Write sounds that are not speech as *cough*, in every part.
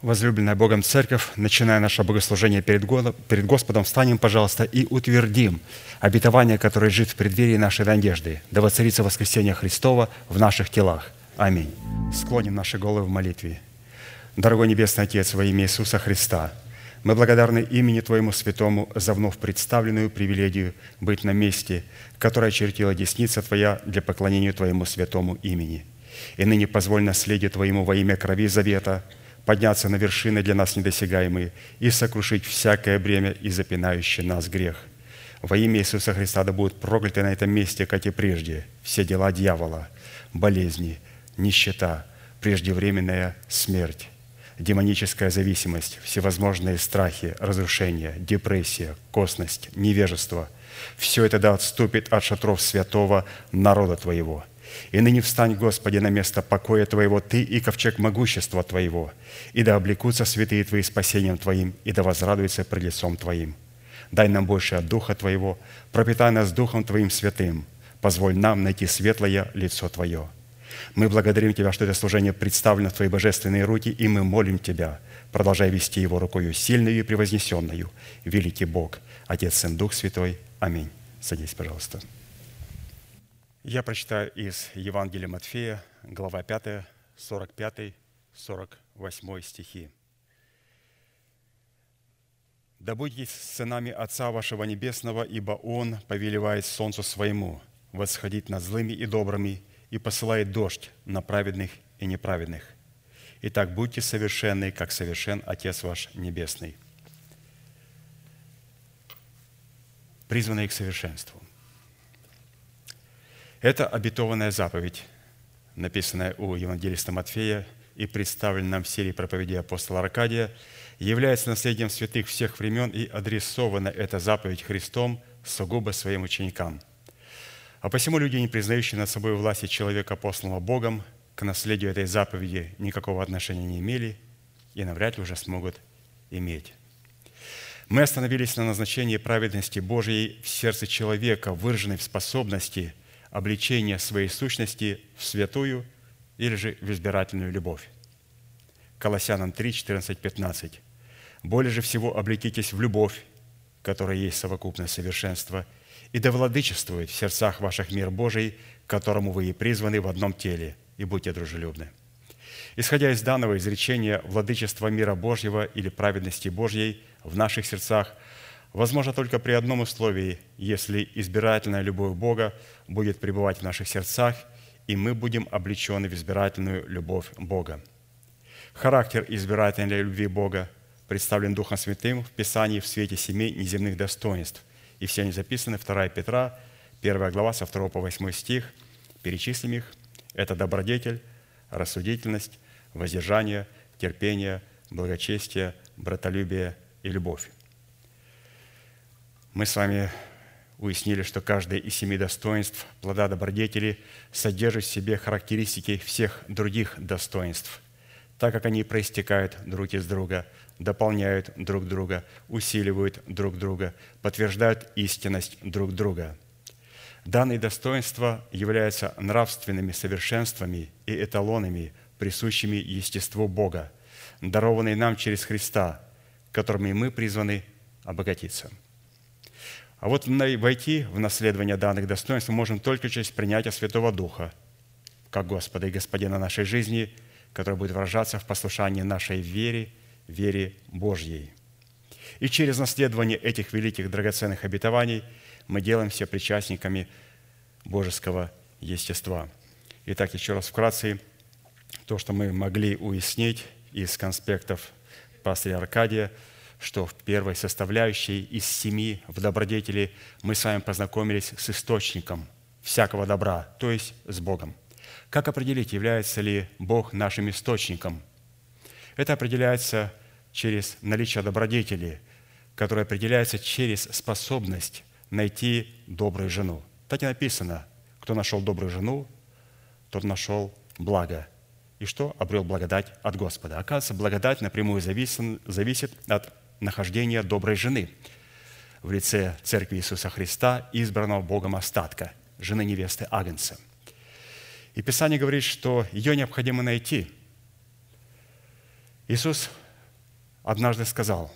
Возлюбленная Богом Церковь, начиная наше богослужение перед Господом, встанем, пожалуйста, и утвердим обетование, которое жит в преддверии нашей надежды, да воцарится воскресение Христова в наших телах. Аминь. Склоним наши головы в молитве. Дорогой Небесный Отец, во имя Иисуса Христа, мы благодарны имени Твоему Святому за вновь представленную привилегию быть на месте, которое очертила десница Твоя для поклонения Твоему святому имени. И ныне позволь наследию Твоему во имя крови завета – подняться на вершины для нас недосягаемые и сокрушить всякое бремя и запинающий нас грех. Во имя Иисуса Христа да будут прокляты на этом месте, как и прежде, все дела дьявола, болезни, нищета, преждевременная смерть, демоническая зависимость, всевозможные страхи, разрушения, депрессия, косность, невежество – все это да отступит от шатров святого народа Твоего – и ныне встань, Господи, на место покоя Твоего, Ты и ковчег могущества Твоего, и да облекутся святые Твои спасением Твоим, и да возрадуются пред лицом Твоим. Дай нам больше от Духа Твоего, пропитай нас Духом Твоим святым, позволь нам найти светлое лицо Твое. Мы благодарим Тебя, что это служение представлено в Твои божественные руки, и мы молим Тебя, продолжай вести его рукою сильную и превознесенную. Великий Бог, Отец, Сын, Дух Святой. Аминь. Садись, пожалуйста. Я прочитаю из Евангелия Матфея, глава 5, 45, 48 стихи. «Да будете сынами Отца вашего Небесного, ибо Он повелевает солнцу своему восходить над злыми и добрыми и посылает дождь на праведных и неправедных. Итак, будьте совершенны, как совершен Отец ваш Небесный». Призванные к совершенству. Это обетованная заповедь, написанная у Евангелиста Матфея и представлена нам в серии проповедей апостола Аркадия, является наследием святых всех времен и адресована эта заповедь Христом сугубо своим ученикам. А посему люди, не признающие над собой власти человека, посланного Богом, к наследию этой заповеди никакого отношения не имели и навряд ли уже смогут иметь. Мы остановились на назначении праведности Божьей в сердце человека, выраженной в способности – обличение своей сущности в святую или же в избирательную любовь. Колоссянам 3, 14, 15. «Более же всего облекитесь в любовь, которая есть совокупное совершенство, и да владычествует в сердцах ваших мир Божий, которому вы и призваны в одном теле, и будьте дружелюбны». Исходя из данного изречения, владычество мира Божьего или праведности Божьей в наших сердцах – возможно только при одном условии, если избирательная любовь Бога будет пребывать в наших сердцах, и мы будем облечены в избирательную любовь Бога. Характер избирательной любви Бога представлен Духом Святым в Писании в свете семи неземных достоинств. И все они записаны 2 Петра, 1 глава, со 2 по 8 стих. Перечислим их. Это добродетель, рассудительность, воздержание, терпение, благочестие, братолюбие и любовь. Мы с вами уяснили, что каждое из семи достоинств плода добродетели содержит в себе характеристики всех других достоинств, так как они проистекают друг из друга, дополняют друг друга, усиливают друг друга, подтверждают истинность друг друга. Данные достоинства являются нравственными совершенствами и эталонами, присущими естеству Бога, дарованные нам через Христа, которыми мы призваны обогатиться – а вот войти в наследование данных достоинств мы можем только через принятие Святого Духа, как Господа и Господина нашей жизни, который будет выражаться в послушании нашей вере, вере Божьей. И через наследование этих великих драгоценных обетований мы делаемся причастниками божеского естества. Итак, еще раз вкратце, то, что мы могли уяснить из конспектов пастыря Аркадия – что в первой составляющей из семи в добродетели мы с вами познакомились с источником всякого добра, то есть с Богом. Как определить, является ли Бог нашим источником? Это определяется через наличие добродетели, которое определяется через способность найти добрую жену. Так и написано, кто нашел добрую жену, тот нашел благо. И что? Обрел благодать от Господа. Оказывается, благодать напрямую зависит от нахождения доброй жены в лице Церкви Иисуса Христа, избранного Богом остатка, жены невесты Агнца. И Писание говорит, что ее необходимо найти. Иисус однажды сказал,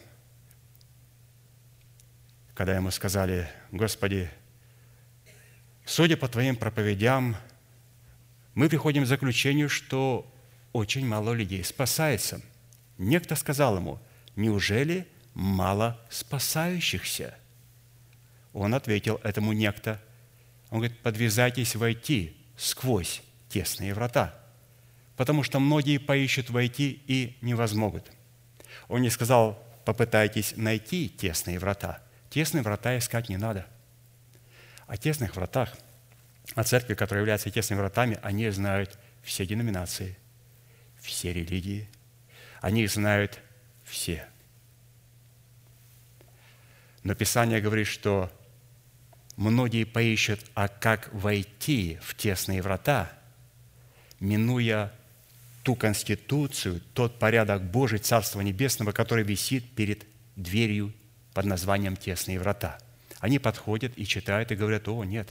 когда ему сказали, «Господи, судя по Твоим проповедям, мы приходим к заключению, что очень мало людей спасается». Некто сказал ему, «Неужели мало спасающихся?» Он ответил этому некто. Он говорит, подвязайтесь войти сквозь тесные врата, потому что многие поищут войти и не возмогут. Он не сказал, попытайтесь найти тесные врата. Тесные врата искать не надо. О тесных вратах, о церкви, которая является тесными вратами, они знают все деноминации, все религии. Они знают все. Но Писание говорит, что многие поищут, а как войти в тесные врата, минуя ту конституцию, тот порядок Божий Царства Небесного, который висит перед дверью под названием «Тесные врата». Они подходят и читают и говорят, о, нет,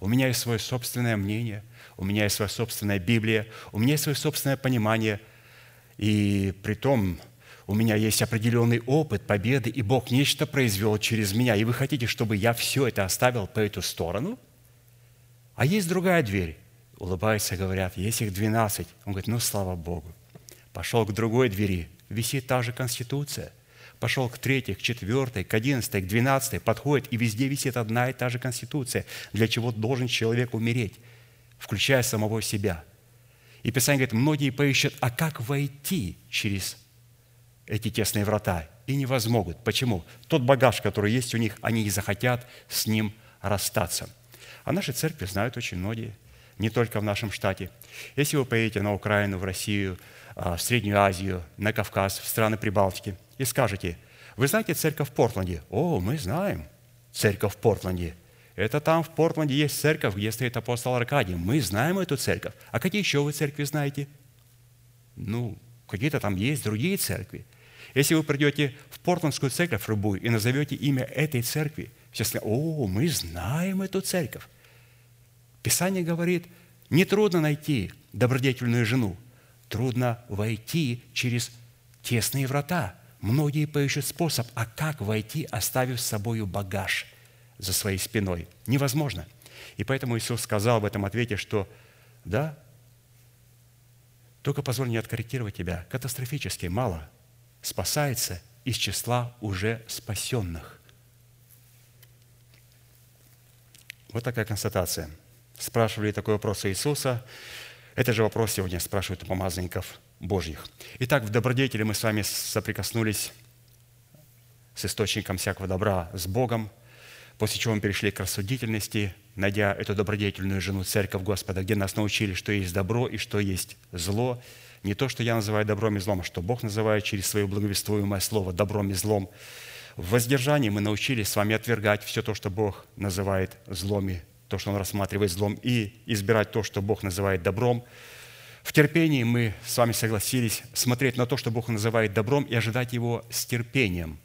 у меня есть свое собственное мнение, у меня есть своя собственная Библия, у меня есть свое собственное понимание, и при том у меня есть определенный опыт победы, и Бог нечто произвел через меня, и вы хотите, чтобы я все это оставил по эту сторону? А есть другая дверь. Улыбаются, говорят, есть их 12. Он говорит, ну, слава Богу. Пошел к другой двери, висит та же Конституция. Пошел к третьей, к четвертой, к одиннадцатой, к двенадцатой, подходит, и везде висит одна и та же Конституция. Для чего должен человек умереть, включая самого себя. И Писание говорит, многие поищут, а как войти через эти тесные врата, и не возмогут. Почему? Тот багаж, который есть у них, они не захотят с ним расстаться. А наши церкви знают очень многие, не только в нашем штате. Если вы поедете на Украину, в Россию, а, в Среднюю Азию, на Кавказ, в страны Прибалтики, и скажете, вы знаете церковь в Портленде? О, мы знаем церковь в Портленде. Это там в Портленде есть церковь, где стоит апостол Аркадий. Мы знаем эту церковь. А какие еще вы церкви знаете? Ну, какие-то там есть другие церкви. Если вы придете в Портландскую церковь любую и назовете имя этой церкви, все скажут, о, мы знаем эту церковь. Писание говорит, нетрудно найти добродетельную жену, трудно войти через тесные врата. Многие поищут способ, а как войти, оставив с собой багаж за своей спиной? Невозможно. И поэтому Иисус сказал в этом ответе, что да, только позволь мне откорректировать тебя. Катастрофически мало спасается из числа уже спасенных. Вот такая констатация. Спрашивали такой вопрос Иисуса. Это же вопрос сегодня спрашивают у помазанников Божьих. Итак, в добродетели мы с вами соприкоснулись с источником всякого добра, с Богом, после чего мы перешли к рассудительности, найдя эту добродетельную жену, церковь Господа, где нас научили, что есть добро и что есть зло. Не то, что я называю добром и злом, а что Бог называет через свое благовествуемое слово добром и злом. В воздержании мы научились с вами отвергать все то, что Бог называет злом, и то, что Он рассматривает злом, и избирать то, что Бог называет добром. В терпении мы с вами согласились смотреть на то, что Бог называет добром, и ожидать Его с терпением.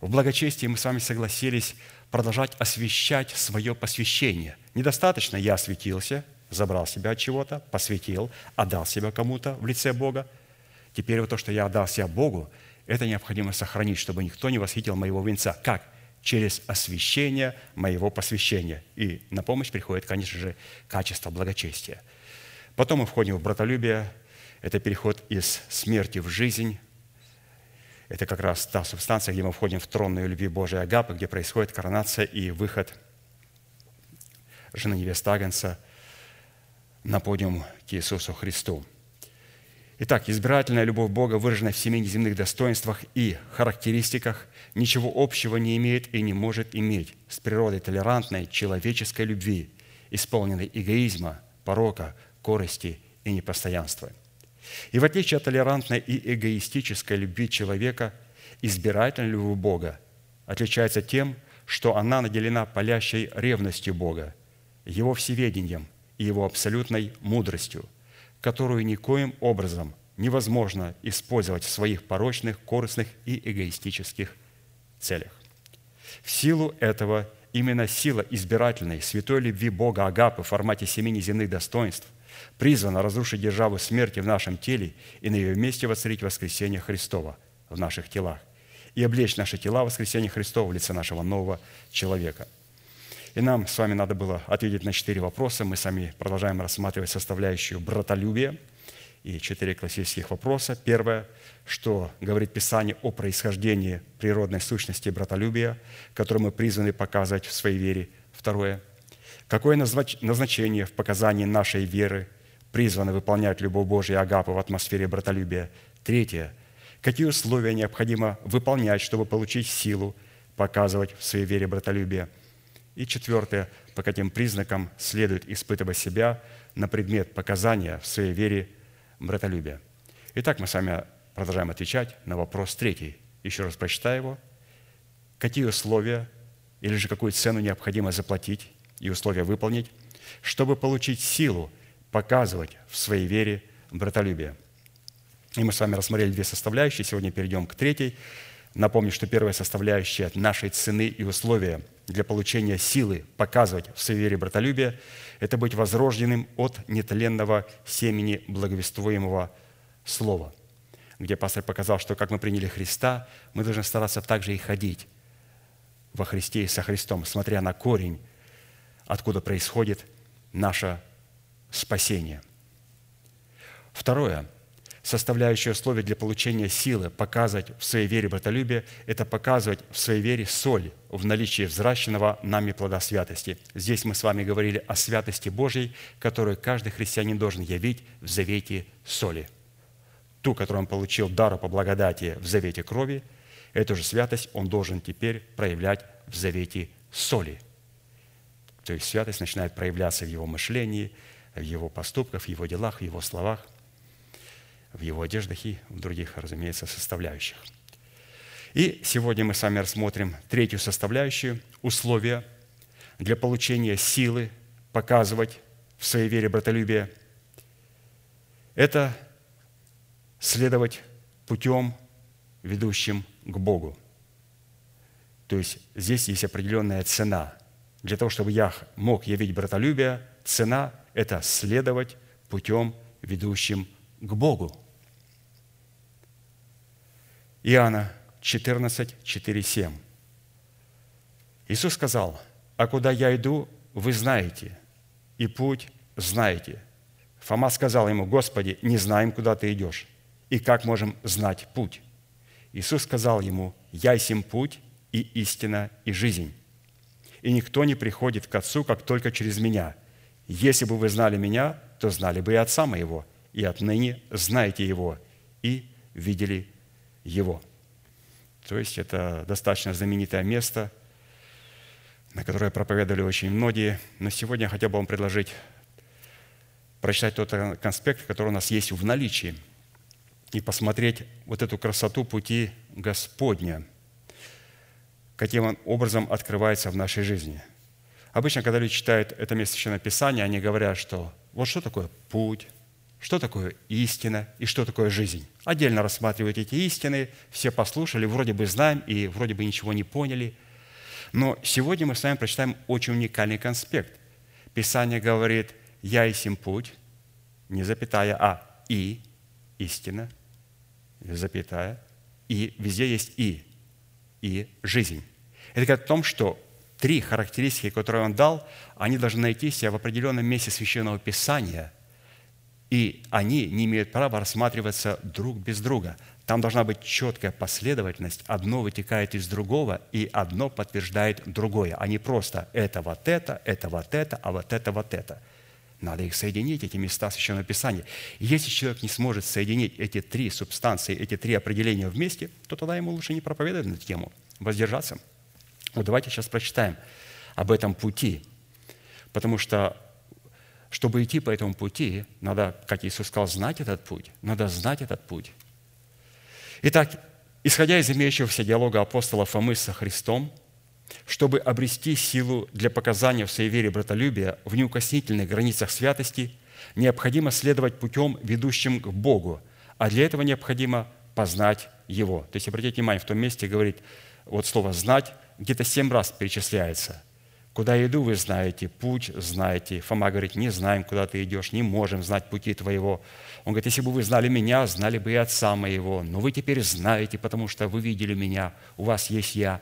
В благочестии мы с вами согласились продолжать освещать свое посвящение. Недостаточно я осветился, забрал себя от чего-то, посвятил, отдал себя кому-то в лице Бога. Теперь вот то, что я отдал себя Богу, это необходимо сохранить, чтобы никто не восхитил моего венца. Как? Через освящение моего посвящения. И на помощь приходит, конечно же, качество благочестия. Потом мы входим в братолюбие. Это переход из смерти в жизнь, это как раз та субстанция, где мы входим в тронную любви Божией Агапы, где происходит коронация и выход жены невесты Агнца на подиум к Иисусу Христу. Итак, избирательная любовь Бога, выраженная в семи неземных достоинствах и характеристиках, ничего общего не имеет и не может иметь с природой толерантной человеческой любви, исполненной эгоизма, порока, корости и непостоянства – и в отличие от толерантной и эгоистической любви человека, избирательная любовь Бога отличается тем, что она наделена палящей ревностью Бога, Его всеведением и Его абсолютной мудростью, которую никоим образом невозможно использовать в своих порочных, корыстных и эгоистических целях. В силу этого именно сила избирательной, святой любви Бога Агапы в формате семи неземных достоинств – призвана разрушить державу смерти в нашем теле и на ее месте воцарить воскресение Христова, в наших телах и облечь наши тела в воскресение Христова в лице нашего нового человека. И нам с вами надо было ответить на четыре вопроса. Мы сами продолжаем рассматривать составляющую братолюбия и четыре классических вопроса. Первое, что говорит Писание о происхождении природной сущности братолюбия, которую мы призваны показывать в своей вере. Второе, какое назначение в показании нашей веры призваны выполнять любовь Божию и Агапы в атмосфере братолюбия. Третье, какие условия необходимо выполнять, чтобы получить силу показывать в своей вере братолюбие. И четвертое, по каким признакам следует испытывать себя на предмет показания в своей вере братолюбия. Итак, мы с вами продолжаем отвечать на вопрос третий. Еще раз прочитаю его. Какие условия или же какую цену необходимо заплатить и условия выполнить, чтобы получить силу показывать в своей вере братолюбие – и мы с вами рассмотрели две составляющие. Сегодня перейдем к третьей. Напомню, что первая составляющая нашей цены и условия для получения силы показывать в своей вере братолюбие – это быть возрожденным от нетленного семени благовествуемого слова, где пастор показал, что как мы приняли Христа, мы должны стараться также и ходить во Христе и со Христом, смотря на корень, откуда происходит наше спасение. Второе – составляющее условие для получения силы показывать в своей вере братолюбие – это показывать в своей вере соль в наличии взращенного нами плода святости. Здесь мы с вами говорили о святости Божьей, которую каждый христианин должен явить в завете соли. Ту, которую он получил дару по благодати в завете крови, эту же святость он должен теперь проявлять в завете соли. То есть святость начинает проявляться в его мышлении, в его поступках, в его делах, в его словах – в его одеждах и в других, разумеется, составляющих. И сегодня мы с вами рассмотрим третью составляющую – условия для получения силы показывать в своей вере братолюбие. Это следовать путем, ведущим к Богу. То есть здесь есть определенная цена. Для того, чтобы я мог явить братолюбие, цена – это следовать путем, ведущим к Богу. Иоанна 14, 4, 7. Иисус сказал, «А куда я иду, вы знаете, и путь знаете». Фома сказал ему, «Господи, не знаем, куда ты идешь, и как можем знать путь?» Иисус сказал ему, «Я сим путь и истина и жизнь, и никто не приходит к Отцу, как только через Меня. Если бы вы знали Меня, то знали бы и Отца Моего, и отныне знаете Его и видели Его». То есть это достаточно знаменитое место, на которое проповедовали очень многие. Но сегодня я хотел бы вам предложить прочитать тот конспект, который у нас есть в наличии, и посмотреть вот эту красоту пути Господня, каким образом открывается в нашей жизни. Обычно, когда люди читают это место Священного Писания, они говорят, что вот что такое путь, что такое истина и что такое жизнь. Отдельно рассматривают эти истины, все послушали, вроде бы знаем и вроде бы ничего не поняли. Но сегодня мы с вами прочитаем очень уникальный конспект. Писание говорит «Я и сим путь», не запятая, а «и», истина, запятая, и везде есть «и», и жизнь. Это говорит о том, что три характеристики, которые он дал, они должны найти себя в определенном месте Священного Писания – и они не имеют права рассматриваться друг без друга. Там должна быть четкая последовательность. Одно вытекает из другого, и одно подтверждает другое, а не просто это вот это, это вот это, а вот это вот это. Надо их соединить, эти места Священного Писания. Если человек не сможет соединить эти три субстанции, эти три определения вместе, то тогда ему лучше не проповедовать на эту тему, воздержаться. Вот давайте сейчас прочитаем об этом пути, потому что чтобы идти по этому пути, надо, как Иисус сказал, знать этот путь. Надо знать этот путь. Итак, исходя из имеющегося диалога апостола Фомы со Христом, чтобы обрести силу для показания в своей вере братолюбия в неукоснительных границах святости, необходимо следовать путем, ведущим к Богу, а для этого необходимо познать Его. То есть, обратите внимание, в том месте говорит, вот слово «знать» где-то семь раз перечисляется. Куда иду, вы знаете, путь знаете. Фома говорит, не знаем, куда ты идешь, не можем знать пути твоего. Он говорит, если бы вы знали меня, знали бы и отца моего. Но вы теперь знаете, потому что вы видели меня, у вас есть я.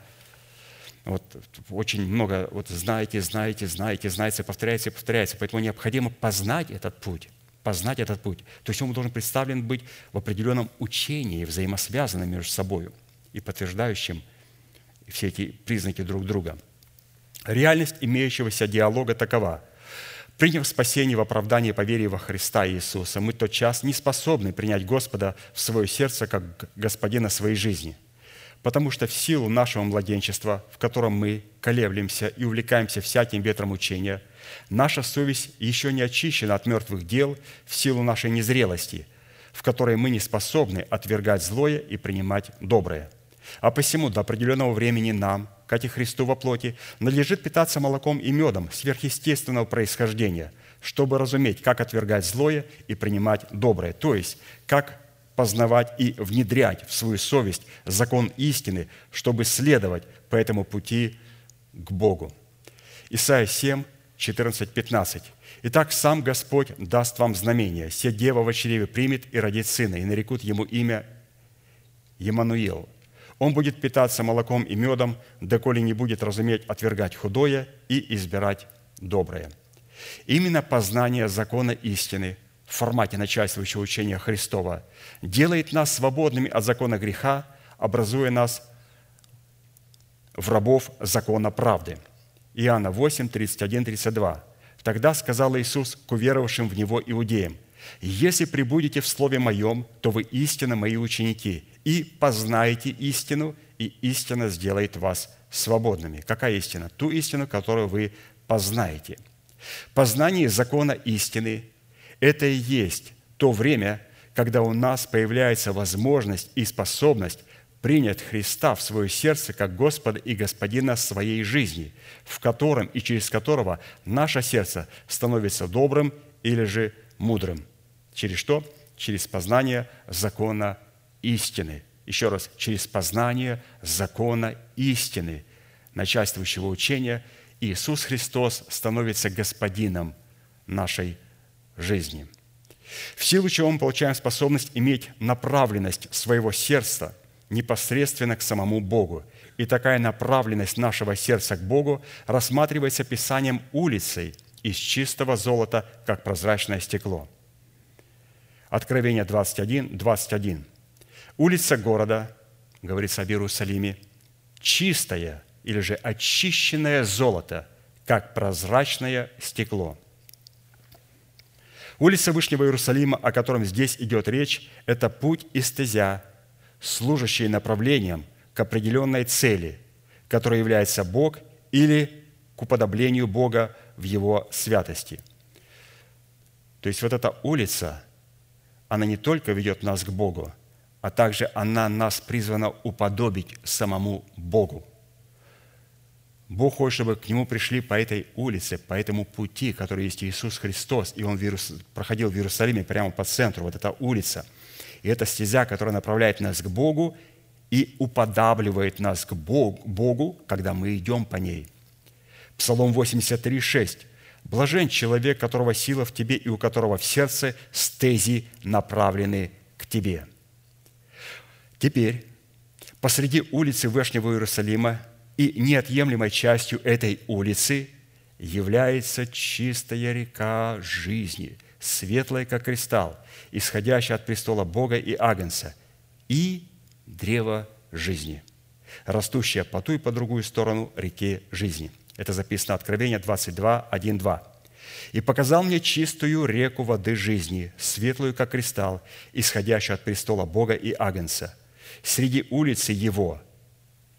Вот очень много, вот знаете, знаете, знаете, знаете, повторяется повторяется. Поэтому необходимо познать этот путь познать этот путь. То есть он должен представлен быть в определенном учении, взаимосвязанном между собой и подтверждающим все эти признаки друг друга – Реальность имеющегося диалога такова. Приняв спасение в оправдании по вере во Христа Иисуса, мы тот час не способны принять Господа в свое сердце как Господина своей жизни, потому что в силу нашего младенчества, в котором мы колеблемся и увлекаемся всяким ветром учения, наша совесть еще не очищена от мертвых дел в силу нашей незрелости, в которой мы не способны отвергать злое и принимать доброе. А посему до определенного времени нам – как и Христу во плоти, надлежит питаться молоком и медом сверхъестественного происхождения, чтобы разуметь, как отвергать злое и принимать доброе, то есть как познавать и внедрять в свою совесть закон истины, чтобы следовать по этому пути к Богу. Исайя 7, 14, 15. «Итак, сам Господь даст вам знамение. Се дева в чреве примет и родит сына, и нарекут ему имя Емануил, он будет питаться молоком и медом, доколе не будет разуметь отвергать худое и избирать доброе. Именно познание закона истины в формате начальствующего учения Христова делает нас свободными от закона греха, образуя нас в рабов закона правды. Иоанна 8, 31, 32. Тогда сказал Иисус к уверовавшим в Него иудеям, «Если прибудете в Слове Моем, то вы истинно Мои ученики, и познаете истину, и истина сделает вас свободными. Какая истина? Ту истину, которую вы познаете. Познание закона истины – это и есть то время, когда у нас появляется возможность и способность принять Христа в свое сердце как Господа и Господина своей жизни, в котором и через которого наше сердце становится добрым или же мудрым. Через что? Через познание закона истины. Еще раз, через познание закона истины, начальствующего учения, Иисус Христос становится господином нашей жизни. В силу чего мы получаем способность иметь направленность своего сердца непосредственно к самому Богу. И такая направленность нашего сердца к Богу рассматривается Писанием улицей из чистого золота, как прозрачное стекло. Откровение 21, 21. Улица города, говорится об Иерусалиме, чистая или же очищенное золото, как прозрачное стекло. Улица Вышнего Иерусалима, о котором здесь идет речь, это путь и стезя, служащий направлением к определенной цели, которая является Бог или к уподоблению Бога в Его святости. То есть вот эта улица, она не только ведет нас к Богу, а также она нас призвана уподобить самому Богу. Бог хочет, чтобы к Нему пришли по этой улице, по этому пути, который есть Иисус Христос, и Он проходил в Иерусалиме прямо по центру, вот эта улица. И это стезя, которая направляет нас к Богу и уподабливает нас к Богу, когда мы идем по ней. Псалом 83, 6. «Блажен человек, которого сила в тебе и у которого в сердце стези направлены к тебе». Теперь посреди улицы Вешнего Иерусалима и неотъемлемой частью этой улицы является чистая река жизни, светлая, как кристалл, исходящая от престола Бога и Агнца, и древо жизни, растущее по ту и по другую сторону реки жизни. Это записано Откровение 22, 1, 2. «И показал мне чистую реку воды жизни, светлую, как кристалл, исходящую от престола Бога и Агнца, среди улицы его,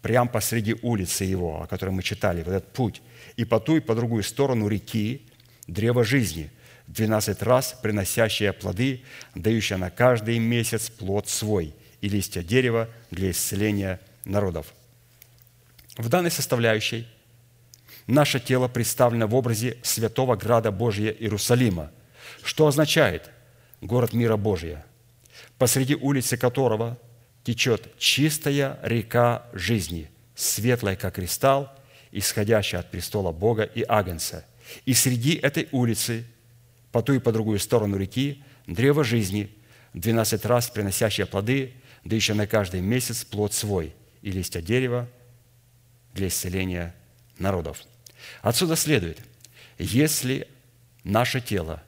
прямо посреди улицы его, о которой мы читали, вот этот путь, и по ту и по другую сторону реки древо жизни, двенадцать раз приносящее плоды, дающее на каждый месяц плод свой, и листья дерева для исцеления народов. В данной составляющей наше тело представлено в образе святого града Божия Иерусалима, что означает город мира Божия, посреди улицы которого – течет чистая река жизни, светлая, как кристалл, исходящая от престола Бога и Агнца. И среди этой улицы, по ту и по другую сторону реки, древо жизни, двенадцать раз приносящее плоды, да еще на каждый месяц плод свой, и листья дерева для исцеления народов. Отсюда следует, если наше тело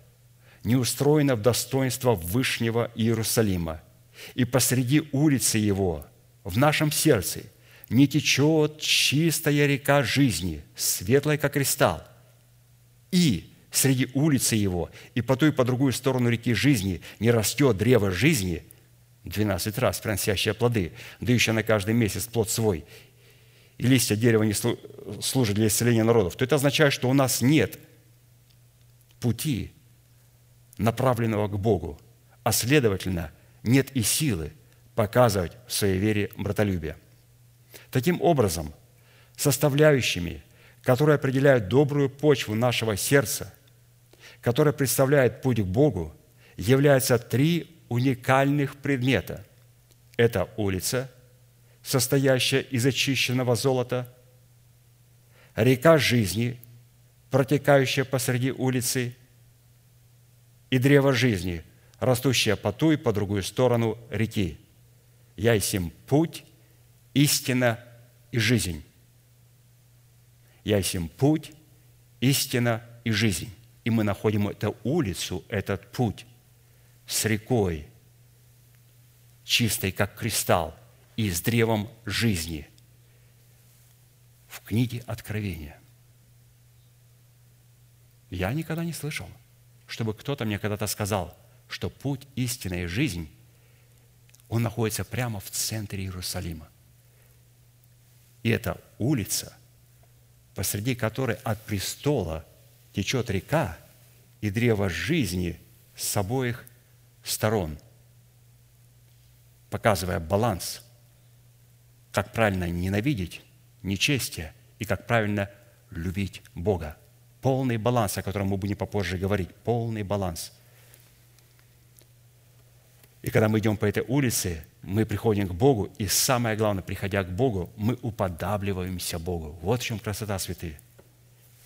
не устроено в достоинство Вышнего Иерусалима, и посреди улицы его, в нашем сердце, не течет чистая река жизни, светлая, как кристалл, и среди улицы его, и по ту и по другую сторону реки жизни не растет древо жизни, 12 раз приносящее плоды, да еще на каждый месяц плод свой, листья дерева не служат для исцеления народов, то это означает, что у нас нет пути, направленного к Богу, а следовательно, нет и силы показывать в своей вере братолюбие. Таким образом, составляющими, которые определяют добрую почву нашего сердца, которая представляет путь к Богу, являются три уникальных предмета. Это улица, состоящая из очищенного золота, река жизни, протекающая посреди улицы, и древо жизни, растущее по ту и по другую сторону реки. Я есть им путь, истина и жизнь. Я есть им путь, истина и жизнь. И мы находим эту улицу, этот путь с рекой, чистой, как кристалл, и с древом жизни в книге Откровения. Я никогда не слышал, чтобы кто-то мне когда-то сказал, что путь, истина и жизнь, он находится прямо в центре Иерусалима. И это улица, посреди которой от престола течет река и древо жизни с обоих сторон, показывая баланс, как правильно ненавидеть нечестие и как правильно любить Бога. Полный баланс, о котором мы будем попозже говорить. Полный баланс. И когда мы идем по этой улице, мы приходим к Богу, и самое главное, приходя к Богу, мы уподабливаемся Богу. Вот в чем красота, святые.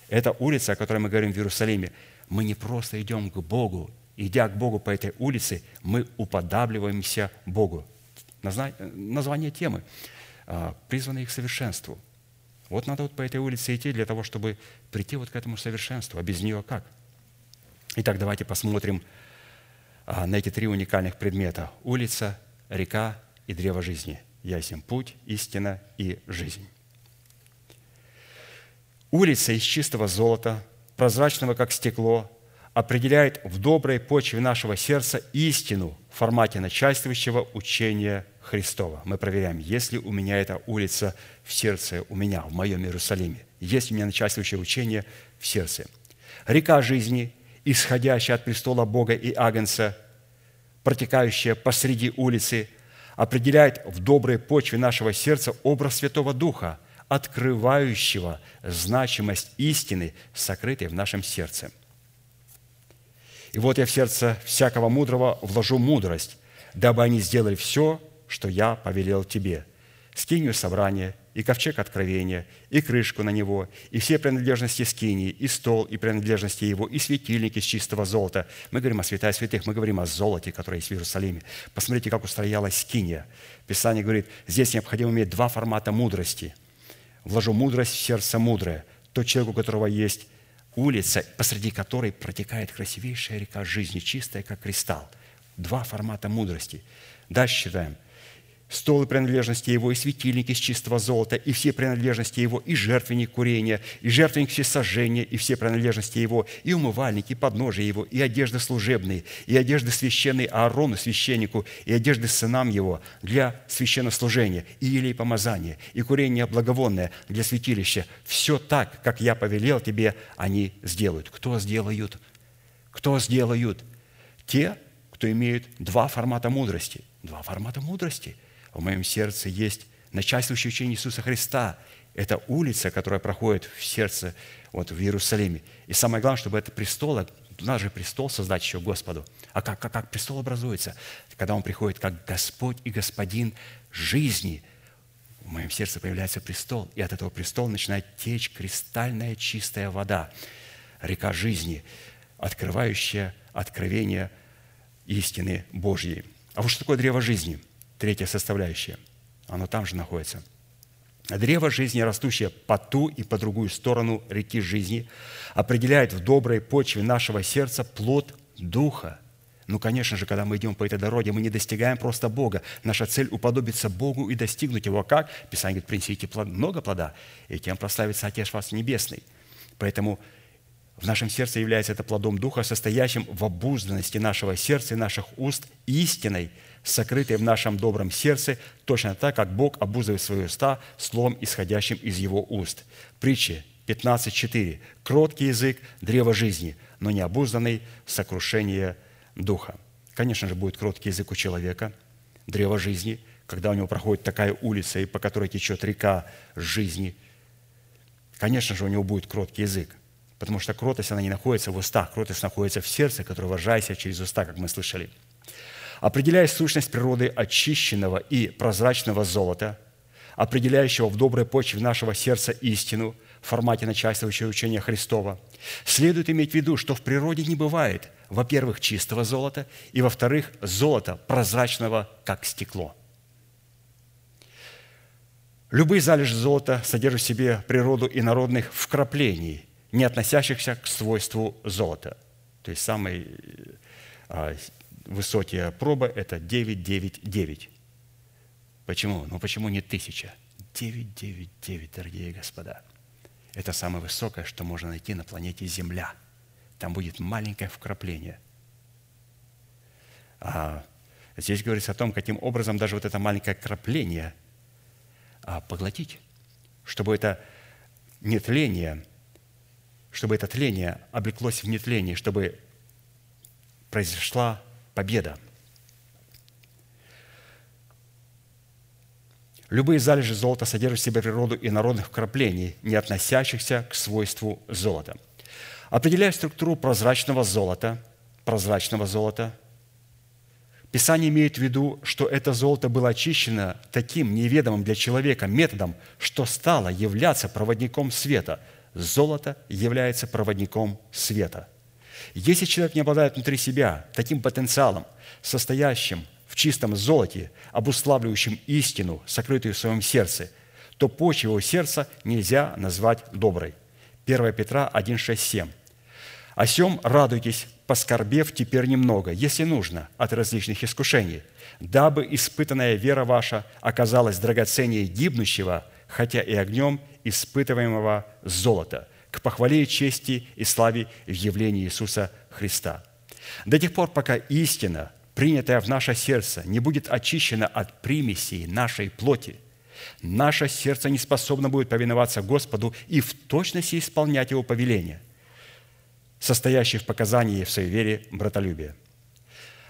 Это улица, о которой мы говорим в Иерусалиме. Мы не просто идем к Богу. Идя к Богу по этой улице, мы уподабливаемся Богу. Название темы а, «Призванные к совершенству». Вот надо вот по этой улице идти для того, чтобы прийти вот к этому совершенству. А без нее как? Итак, давайте посмотрим а, на эти три уникальных предмета. Улица, река и древо жизни. Ясен путь, истина и жизнь. Улица из чистого золота, прозрачного как стекло, определяет в доброй почве нашего сердца истину в формате начальствующего учения Христова. Мы проверяем, есть ли у меня эта улица в сердце, у меня, в моем Иерусалиме. Есть у меня начальствующее учение в сердце. Река жизни, исходящая от престола Бога и Агнца, протекающая посреди улицы, определяет в доброй почве нашего сердца образ Святого Духа, открывающего значимость истины, сокрытой в нашем сердце. И вот я в сердце всякого мудрого вложу мудрость, дабы они сделали все, что я повелел тебе. Скинию собрания – и ковчег откровения, и крышку на него, и все принадлежности скинии, и стол, и принадлежности его, и светильники из чистого золота. Мы говорим о святая святых, мы говорим о золоте, которое есть в Иерусалиме. Посмотрите, как устроялась скиния. Писание говорит, здесь необходимо иметь два формата мудрости. Вложу мудрость в сердце мудрое. Тот человек, у которого есть улица, посреди которой протекает красивейшая река жизни, чистая, как кристалл. Два формата мудрости. Дальше читаем – стол и принадлежности его, и светильник из чистого золота, и все принадлежности его, и жертвенник курения, и жертвенник всесожжения, и все принадлежности его, и умывальники, и подножия его, и одежды служебные, и одежды священной Аарону, священнику, и одежды сынам его для священнослужения, и елей помазания, и курение благовонное для святилища. Все так, как я повелел тебе, они сделают. Кто сделают? Кто сделают? Те, кто имеют два формата мудрости. Два формата мудрости – в моем сердце есть начальствующее учение Иисуса Христа. Это улица, которая проходит в сердце, вот в Иерусалиме. И самое главное, чтобы это престол, нас же престол создать еще Господу. А как, как, как престол образуется? Когда он приходит как Господь и Господин жизни в моем сердце появляется престол, и от этого престола начинает течь кристальная чистая вода, река жизни, открывающая откровение истины Божьей. А вот что такое древо жизни? Третья составляющая. Оно там же находится. Древо жизни, растущее по ту и по другую сторону реки жизни, определяет в доброй почве нашего сердца плод Духа – ну, конечно же, когда мы идем по этой дороге, мы не достигаем просто Бога. Наша цель – уподобиться Богу и достигнуть Его. Как? Писание говорит, принесите много плода, и тем прославится Отец вас Небесный. Поэтому в нашем сердце является это плодом Духа, состоящим в обузданности нашего сердца и наших уст истиной, сокрытой в нашем добром сердце, точно так, как Бог обузывает свои уста словом, исходящим из Его уст. Притчи 15.4. «Кроткий язык – древо жизни, но необузданный – сокрушение Духа. Конечно же, будет кроткий язык у человека, древо жизни, когда у него проходит такая улица, и по которой течет река жизни. Конечно же, у него будет кроткий язык, потому что кротость, она не находится в устах, кротость находится в сердце, которое выражается через уста, как мы слышали. Определяя сущность природы очищенного и прозрачного золота, определяющего в доброй почве нашего сердца истину в формате начальствующего учения Христова, следует иметь в виду, что в природе не бывает – во-первых, чистого золота, и, во-вторых, золота прозрачного, как стекло. Любые залежи золота содержат в себе природу инородных вкраплений, не относящихся к свойству золота. То есть самые а, высокие пробы – это 999. Почему? Ну почему не тысяча? 999, дорогие господа. Это самое высокое, что можно найти на планете Земля – там будет маленькое вкрапление. А здесь говорится о том, каким образом даже вот это маленькое крапление а, поглотить, чтобы это нетление, чтобы это тление облеклось в нетление, чтобы произошла победа. Любые залежи золота содержат в себе природу инородных вкраплений, не относящихся к свойству золота – Определяя структуру прозрачного золота, прозрачного золота, Писание имеет в виду, что это золото было очищено таким неведомым для человека методом, что стало являться проводником света. Золото является проводником света. Если человек не обладает внутри себя таким потенциалом, состоящим в чистом золоте, обуславливающим истину, сокрытую в своем сердце, то почву его сердца нельзя назвать доброй – 1 Петра 1, 6, 7. «О сем радуйтесь, поскорбев теперь немного, если нужно, от различных искушений, дабы испытанная вера ваша оказалась драгоценнее гибнущего, хотя и огнем испытываемого золота, к похвале чести и славе в явлении Иисуса Христа. До тех пор, пока истина, принятая в наше сердце, не будет очищена от примесей нашей плоти – наше сердце не способно будет повиноваться Господу и в точности исполнять Его повеления, состоящие в показании в своей вере братолюбия.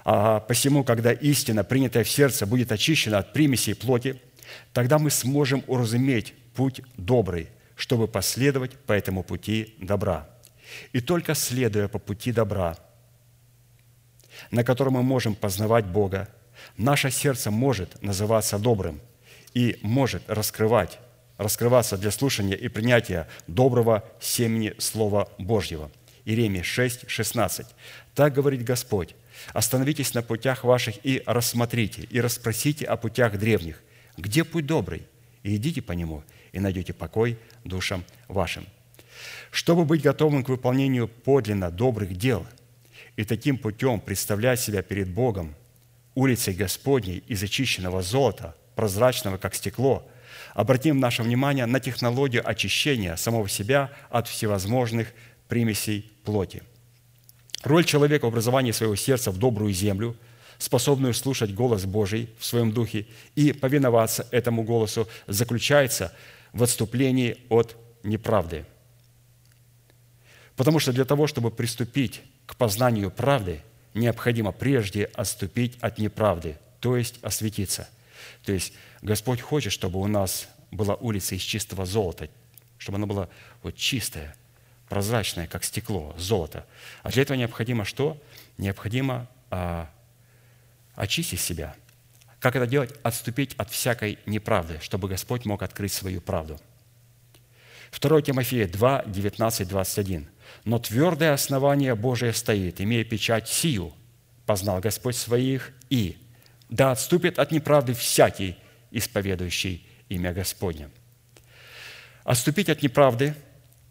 А посему, когда истина, принятая в сердце, будет очищена от примесей плоти, тогда мы сможем уразуметь путь добрый, чтобы последовать по этому пути добра. И только следуя по пути добра, на котором мы можем познавать Бога, наше сердце может называться добрым – и может раскрывать, раскрываться для слушания и принятия доброго семени Слова Божьего. Иеремия 6, 16. «Так говорит Господь, остановитесь на путях ваших и рассмотрите, и расспросите о путях древних, где путь добрый, и идите по нему, и найдете покой душам вашим». Чтобы быть готовым к выполнению подлинно добрых дел и таким путем представлять себя перед Богом, улицей Господней из очищенного золота – прозрачного, как стекло, обратим наше внимание на технологию очищения самого себя от всевозможных примесей плоти. Роль человека в образовании своего сердца в добрую землю, способную слушать голос Божий в своем духе и повиноваться этому голосу, заключается в отступлении от неправды. Потому что для того, чтобы приступить к познанию правды, необходимо прежде отступить от неправды, то есть осветиться – то есть Господь хочет, чтобы у нас была улица из чистого золота, чтобы она была вот чистая, прозрачная, как стекло, золото. А для этого необходимо что? Необходимо а, очистить себя. Как это делать? Отступить от всякой неправды, чтобы Господь мог открыть свою правду. 2 Тимофея 2, 19, 21. «Но твердое основание Божие стоит, имея печать сию, познал Господь своих, и да отступит от неправды всякий, исповедующий имя Господне». Отступить от неправды,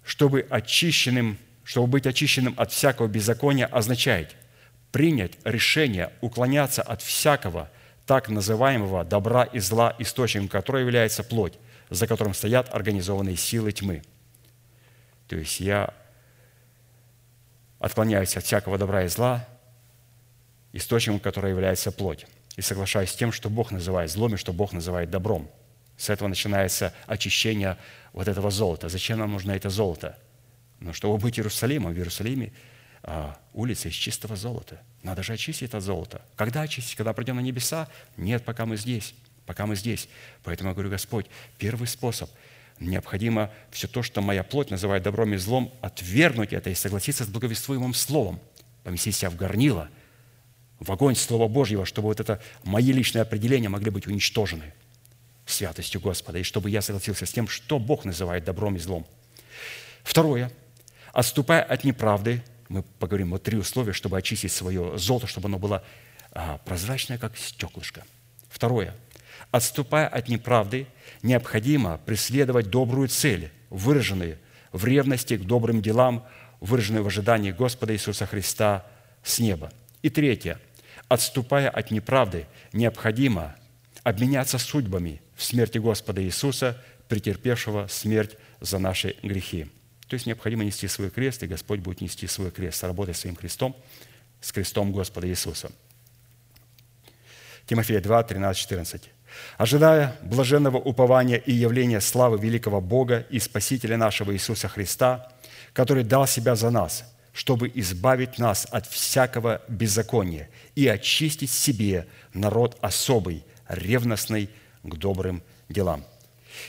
чтобы, очищенным, чтобы быть очищенным от всякого беззакония, означает принять решение уклоняться от всякого так называемого добра и зла, источником которого является плоть, за которым стоят организованные силы тьмы. То есть я отклоняюсь от всякого добра и зла, источником которого является плоть, и соглашаюсь с тем, что Бог называет злом и что Бог называет добром. С этого начинается очищение вот этого золота. Зачем нам нужно это золото? Ну, чтобы быть Иерусалимом, в Иерусалиме а, улица из чистого золота. Надо же очистить это золото. Когда очистить? Когда придем на небеса? Нет, пока мы здесь. Пока мы здесь. Поэтому я говорю, Господь, первый способ – необходимо все то, что моя плоть называет добром и злом, отвергнуть это и согласиться с благовествуемым словом, поместить себя в горнило, в огонь Слова Божьего, чтобы вот это мои личные определения могли быть уничтожены святостью Господа, и чтобы я согласился с тем, что Бог называет добром и злом. Второе. Отступая от неправды, мы поговорим вот три условия, чтобы очистить свое золото, чтобы оно было а, прозрачное, как стеклышко. Второе. Отступая от неправды, необходимо преследовать добрую цель, выраженную в ревности к добрым делам, выраженную в ожидании Господа Иисуса Христа с неба. И третье. Отступая от неправды, необходимо обменяться судьбами в смерти Господа Иисуса, претерпевшего смерть за наши грехи. То есть необходимо нести свой крест, и Господь будет нести свой крест, работая своим крестом, с крестом Господа Иисуса. Тимофея 2, 13, 14 ожидая блаженного упования и явления славы великого Бога и Спасителя нашего Иисуса Христа, который дал Себя за нас, чтобы избавить нас от всякого беззакония и очистить себе народ особый, ревностный к добрым делам.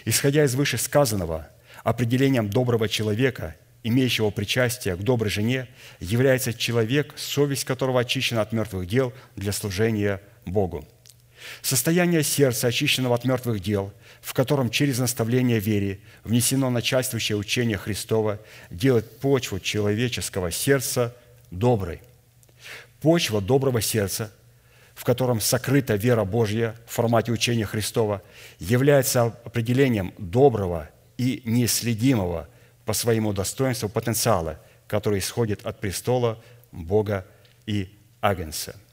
Исходя из вышесказанного, определением доброго человека, имеющего причастие к доброй жене, является человек, совесть которого очищена от мертвых дел для служения Богу – Состояние сердца, очищенного от мертвых дел, в котором через наставление вере внесено начальствующее учение Христова, делает почву человеческого сердца доброй. Почва доброго сердца, в котором сокрыта вера Божья в формате учения Христова, является определением доброго и неследимого по своему достоинству потенциала, который исходит от престола Бога и Агенса –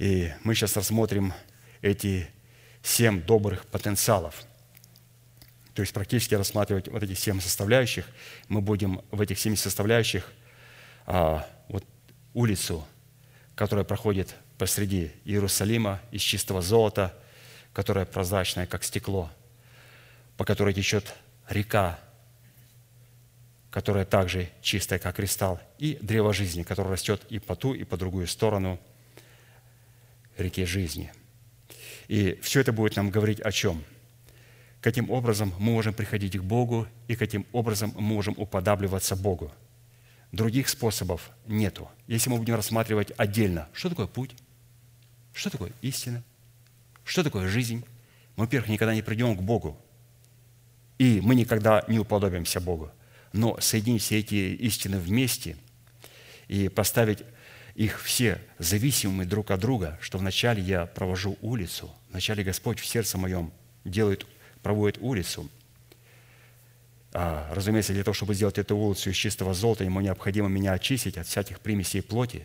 и мы сейчас рассмотрим эти семь добрых потенциалов. То есть практически рассматривать вот эти семь составляющих. Мы будем в этих семи составляющих а, вот улицу, которая проходит посреди Иерусалима из чистого золота, которая прозрачная, как стекло, по которой течет река, которая также чистая, как кристалл, и древо жизни, которое растет и по ту, и по другую сторону – реке жизни. И все это будет нам говорить о чем? Каким образом мы можем приходить к Богу и каким образом мы можем уподабливаться Богу. Других способов нету. Если мы будем рассматривать отдельно, что такое путь, что такое истина, что такое жизнь, мы, во-первых, никогда не придем к Богу, и мы никогда не уподобимся Богу. Но соединить все эти истины вместе и поставить их все зависимы друг от друга, что вначале я провожу улицу, вначале Господь в сердце моем делает, проводит улицу. А, разумеется, для того, чтобы сделать эту улицу из чистого золота, ему необходимо меня очистить от всяких примесей плоти,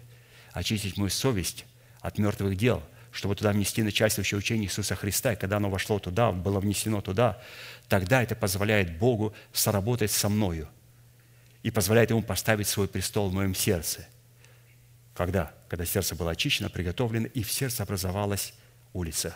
очистить мою совесть от мертвых дел, чтобы туда внести начальствующее учение Иисуса Христа. И когда оно вошло туда, было внесено туда, тогда это позволяет Богу соработать со мною и позволяет Ему поставить свой престол в моем сердце – когда? Когда сердце было очищено, приготовлено, и в сердце образовалась улица.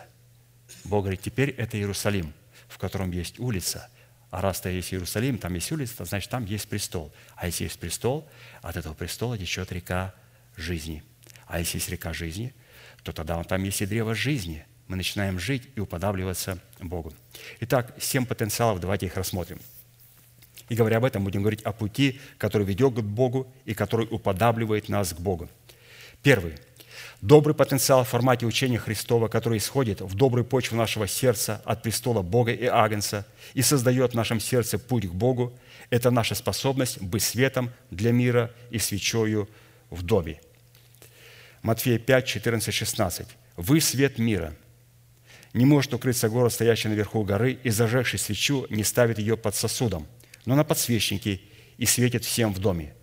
Бог говорит, теперь это Иерусалим, в котором есть улица. А раз там есть Иерусалим, там есть улица, значит, там есть престол. А если есть престол, от этого престола течет река жизни. А если есть река жизни, то тогда там есть и древо жизни. Мы начинаем жить и уподабливаться Богу. Итак, семь потенциалов, давайте их рассмотрим. И говоря об этом, будем говорить о пути, который ведет к Богу и который уподабливает нас к Богу. Первый. Добрый потенциал в формате учения Христова, который исходит в добрую почву нашего сердца от престола Бога и Агнца и создает в нашем сердце путь к Богу, это наша способность быть светом для мира и свечою в доме. Матфея 5, 14, 16. «Вы свет мира. Не может укрыться город, стоящий наверху горы, и зажегший свечу не ставит ее под сосудом, но на подсвечнике и светит всем в доме.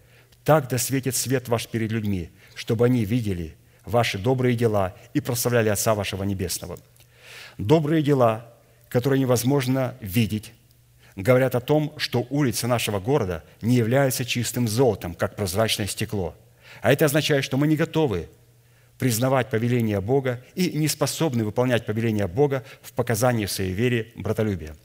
Так да светит свет ваш перед людьми, чтобы они видели ваши добрые дела и прославляли Отца вашего Небесного». Добрые дела, которые невозможно видеть, говорят о том, что улицы нашего города не являются чистым золотом, как прозрачное стекло. А это означает, что мы не готовы признавать повеление Бога и не способны выполнять повеление Бога в показании своей вере братолюбия.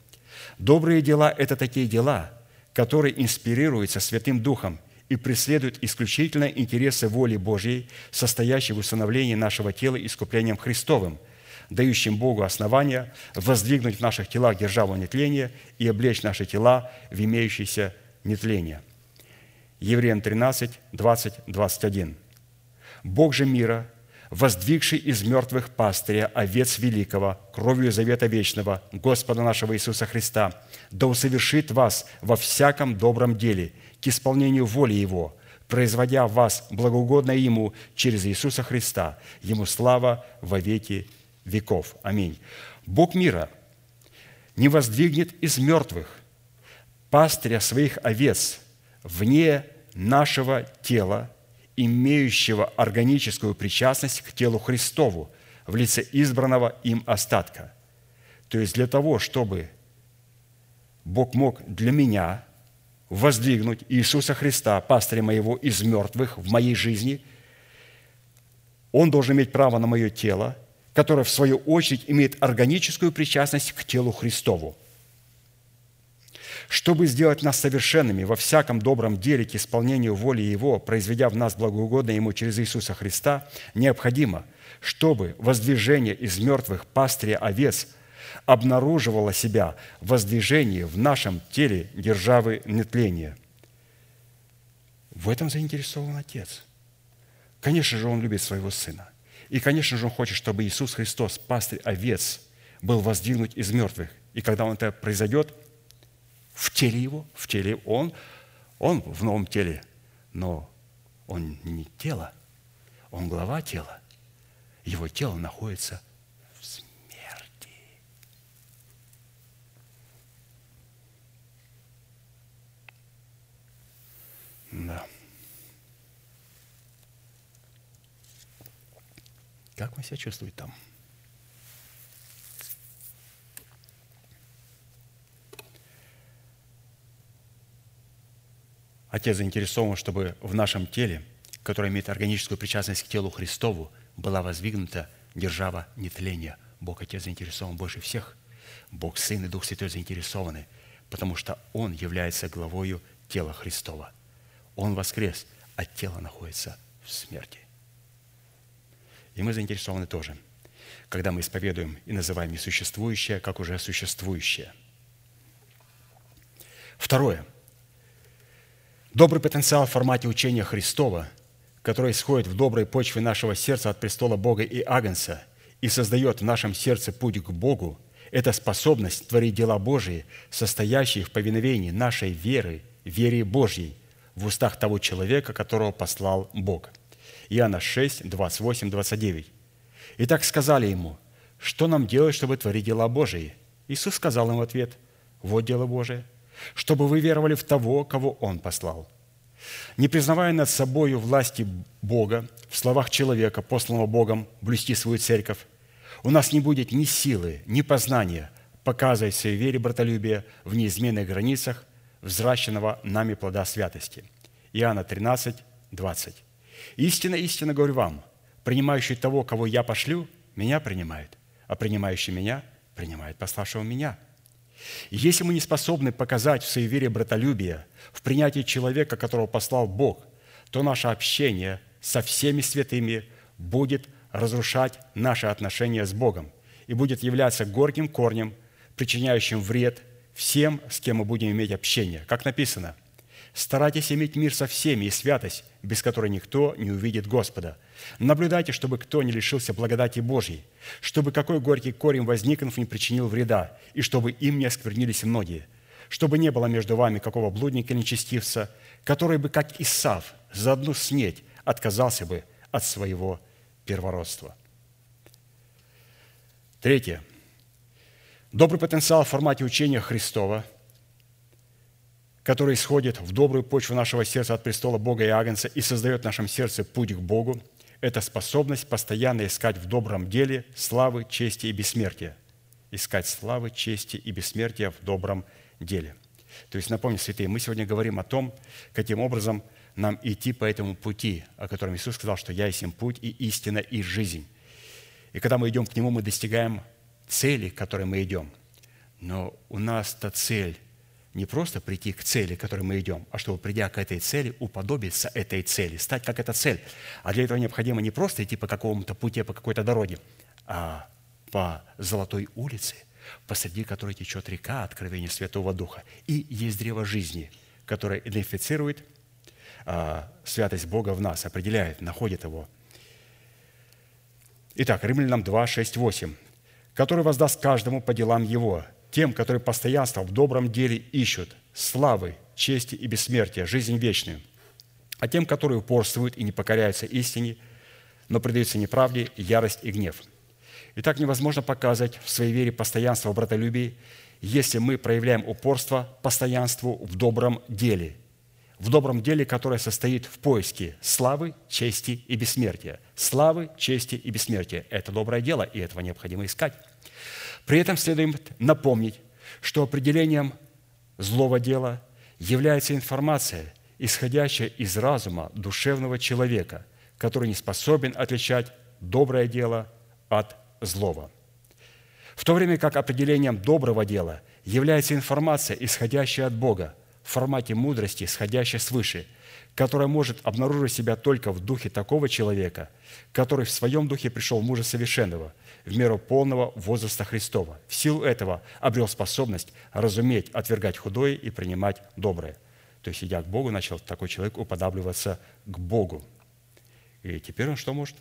Добрые дела – это такие дела, которые инспирируются Святым Духом и преследуют исключительно интересы воли Божьей, состоящей в установлении нашего тела искуплением Христовым, дающим Богу основания воздвигнуть в наших телах державу нетления и облечь наши тела в имеющееся нетление. Евреям 13, 20, 21. «Бог же мира, воздвигший из мертвых пастыря овец великого, кровью завета вечного, Господа нашего Иисуса Христа, да усовершит вас во всяком добром деле, к исполнению воли Его, производя вас благоугодное Ему через Иисуса Христа. Ему слава во веки веков. Аминь. Бог мира не воздвигнет из мертвых пастыря своих овец вне нашего тела – имеющего органическую причастность к телу Христову в лице избранного им остатка. То есть для того, чтобы Бог мог для меня воздвигнуть Иисуса Христа, пастыря моего из мертвых в моей жизни, Он должен иметь право на мое тело, которое, в свою очередь, имеет органическую причастность к телу Христову – чтобы сделать нас совершенными во всяком добром деле к исполнению воли Его, произведя в нас благоугодное Ему через Иисуса Христа, необходимо, чтобы воздвижение из мертвых пастыря овец обнаруживало себя в воздвижении в нашем теле державы нетления. В этом заинтересован Отец. Конечно же, Он любит своего Сына. И, конечно же, Он хочет, чтобы Иисус Христос, пастырь овец, был воздвигнут из мертвых. И когда Он это произойдет – в теле его, в теле он, он в новом теле, но он не тело, он глава тела. Его тело находится в смерти. Да. Как мы себя чувствуем там? Отец заинтересован, чтобы в нашем теле, которое имеет органическую причастность к телу Христову, была воздвигнута держава нетления. Бог Отец заинтересован больше всех. Бог Сын и Дух Святой заинтересованы, потому что Он является главою тела Христова. Он воскрес, а тело находится в смерти. И мы заинтересованы тоже, когда мы исповедуем и называем несуществующее, как уже существующее. Второе – Добрый потенциал в формате учения Христова, который исходит в доброй почве нашего сердца от престола Бога и Агнца и создает в нашем сердце путь к Богу, это способность творить дела Божии, состоящие в повиновении нашей веры, вере Божьей, в устах того человека, которого послал Бог. Иоанна 6, 28, 29. «И так сказали ему, что нам делать, чтобы творить дела Божии?» Иисус сказал им в ответ, «Вот дело Божие, чтобы вы веровали в того, кого Он послал. Не признавая над собою власти Бога в словах человека, посланного Богом, блюсти свою церковь, у нас не будет ни силы, ни познания показывать своей вере братолюбие в неизменных границах взращенного нами плода святости. Иоанна 13, 20. «Истинно, истинно говорю вам, принимающий того, кого я пошлю, меня принимает, а принимающий меня принимает пославшего меня». Если мы не способны показать в своей вере братолюбие, в принятии человека, которого послал Бог, то наше общение со всеми святыми будет разрушать наши отношения с Богом и будет являться горьким корнем, причиняющим вред всем, с кем мы будем иметь общение. Как написано, Старайтесь иметь мир со всеми и святость, без которой никто не увидит Господа. Наблюдайте, чтобы кто не лишился благодати Божьей, чтобы какой горький корень, возникнув, не причинил вреда, и чтобы им не осквернились многие, чтобы не было между вами какого блудника нечестивца, который бы, как Исав, за одну снеть отказался бы от своего первородства. Третье. Добрый потенциал в формате учения Христова, который исходит в добрую почву нашего сердца от престола Бога и Агнца и создает в нашем сердце путь к Богу, это способность постоянно искать в добром деле славы, чести и бессмертия. Искать славы, чести и бессмертия в добром деле. То есть, напомню, святые, мы сегодня говорим о том, каким образом нам идти по этому пути, о котором Иисус сказал, что «Я есть им путь и истина и жизнь». И когда мы идем к Нему, мы достигаем цели, к которой мы идем. Но у нас-то цель не просто прийти к цели, к которой мы идем, а чтобы, придя к этой цели, уподобиться этой цели, стать как эта цель. А для этого необходимо не просто идти по какому-то пути, по какой-то дороге, а по золотой улице, посреди которой течет река откровения Святого Духа. И есть древо жизни, которое идентифицирует а, святость Бога в нас, определяет, находит его. Итак, Римлянам 2, 6, 8. «Который воздаст каждому по делам его, тем, которые постоянство в добром деле ищут, славы, чести и бессмертия, жизнь вечную, а тем, которые упорствуют и не покоряются истине, но предаются неправде, ярость и гнев». Итак, невозможно показать в своей вере постоянство в братолюбии, если мы проявляем упорство постоянству в добром деле – в добром деле, которое состоит в поиске славы, чести и бессмертия. Славы, чести и бессмертия – это доброе дело, и этого необходимо искать. При этом следует напомнить, что определением злого дела является информация, исходящая из разума душевного человека, который не способен отличать доброе дело от злого. В то время как определением доброго дела является информация, исходящая от Бога, в формате мудрости, сходящей свыше, которая может обнаружить себя только в духе такого человека, который в своем духе пришел в мужа совершенного, в меру полного возраста Христова. В силу этого обрел способность разуметь, отвергать худое и принимать доброе. То есть, идя к Богу, начал такой человек уподабливаться к Богу. И теперь он что может?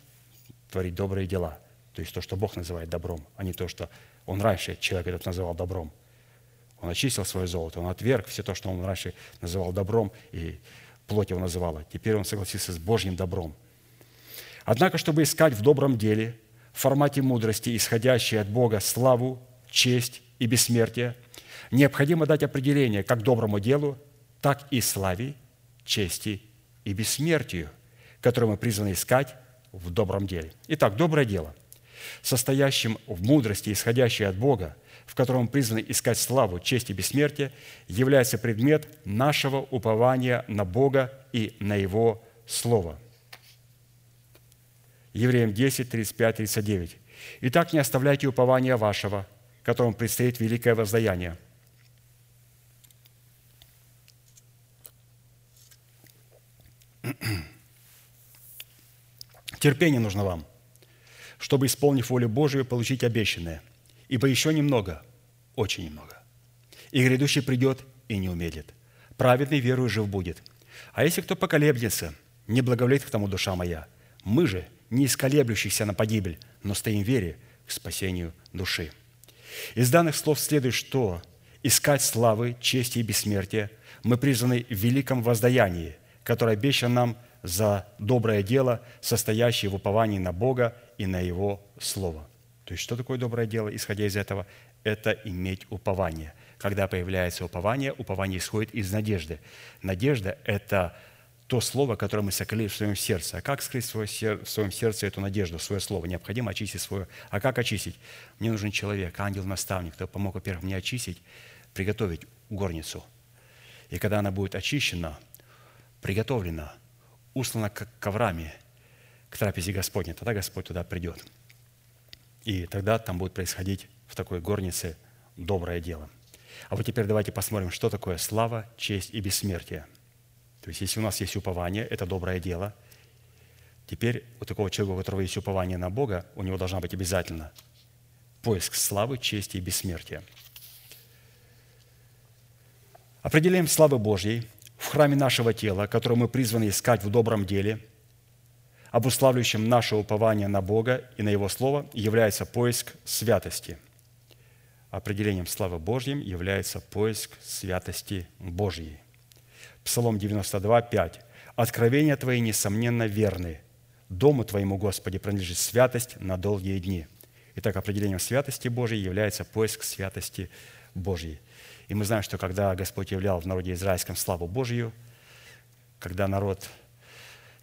Творить добрые дела. То есть то, что Бог называет добром, а не то, что он раньше человек этот называл добром – он очистил свое золото, он отверг все то, что он раньше называл добром, и плоть его называла. Теперь он согласился с Божьим добром. Однако, чтобы искать в добром деле, в формате мудрости, исходящей от Бога, славу, честь и бессмертие, необходимо дать определение как доброму делу, так и славе, чести и бессмертию, которое мы призваны искать в добром деле. Итак, доброе дело, состоящим в мудрости, исходящей от Бога, в котором призваны искать славу, честь и бессмертие, является предмет нашего упования на Бога и на Его Слово. Евреям 10, 35, 39. «Итак, не оставляйте упования вашего, которому предстоит великое воздаяние. Терпение нужно вам, чтобы, исполнив волю Божию, получить обещанное – ибо еще немного, очень немного. И грядущий придет и не умедлит. Праведный верою жив будет. А если кто поколеблется, не благоволит к тому душа моя. Мы же, не исколеблющихся на погибель, но стоим в вере к спасению души. Из данных слов следует, что искать славы, чести и бессмертия мы призваны в великом воздаянии, которое обещано нам за доброе дело, состоящее в уповании на Бога и на Его Слово. То есть что такое доброе дело, исходя из этого? Это иметь упование. Когда появляется упование, упование исходит из надежды. Надежда – это то слово, которое мы сокрыли в своем сердце. А как скрыть в своем сердце эту надежду, свое слово? Необходимо очистить свое. А как очистить? Мне нужен человек, ангел-наставник, кто помог, во-первых, мне очистить, приготовить горницу. И когда она будет очищена, приготовлена, услана коврами к трапезе Господней, тогда Господь туда придет – и тогда там будет происходить в такой горнице доброе дело. А вот теперь давайте посмотрим, что такое слава, честь и бессмертие. То есть, если у нас есть упование, это доброе дело. Теперь у такого человека, у которого есть упование на Бога, у него должна быть обязательно поиск славы, чести и бессмертия. Определением славы Божьей в храме нашего тела, которое мы призваны искать в добром деле, обуславливающим наше упование на Бога и на Его Слово, является поиск святости. Определением славы Божьим является поиск святости Божьей. Псалом 92, 5. «Откровения Твои, несомненно, верны. Дому Твоему, Господи, принадлежит святость на долгие дни». Итак, определением святости Божьей является поиск святости Божьей. И мы знаем, что когда Господь являл в народе израильском славу Божью, когда народ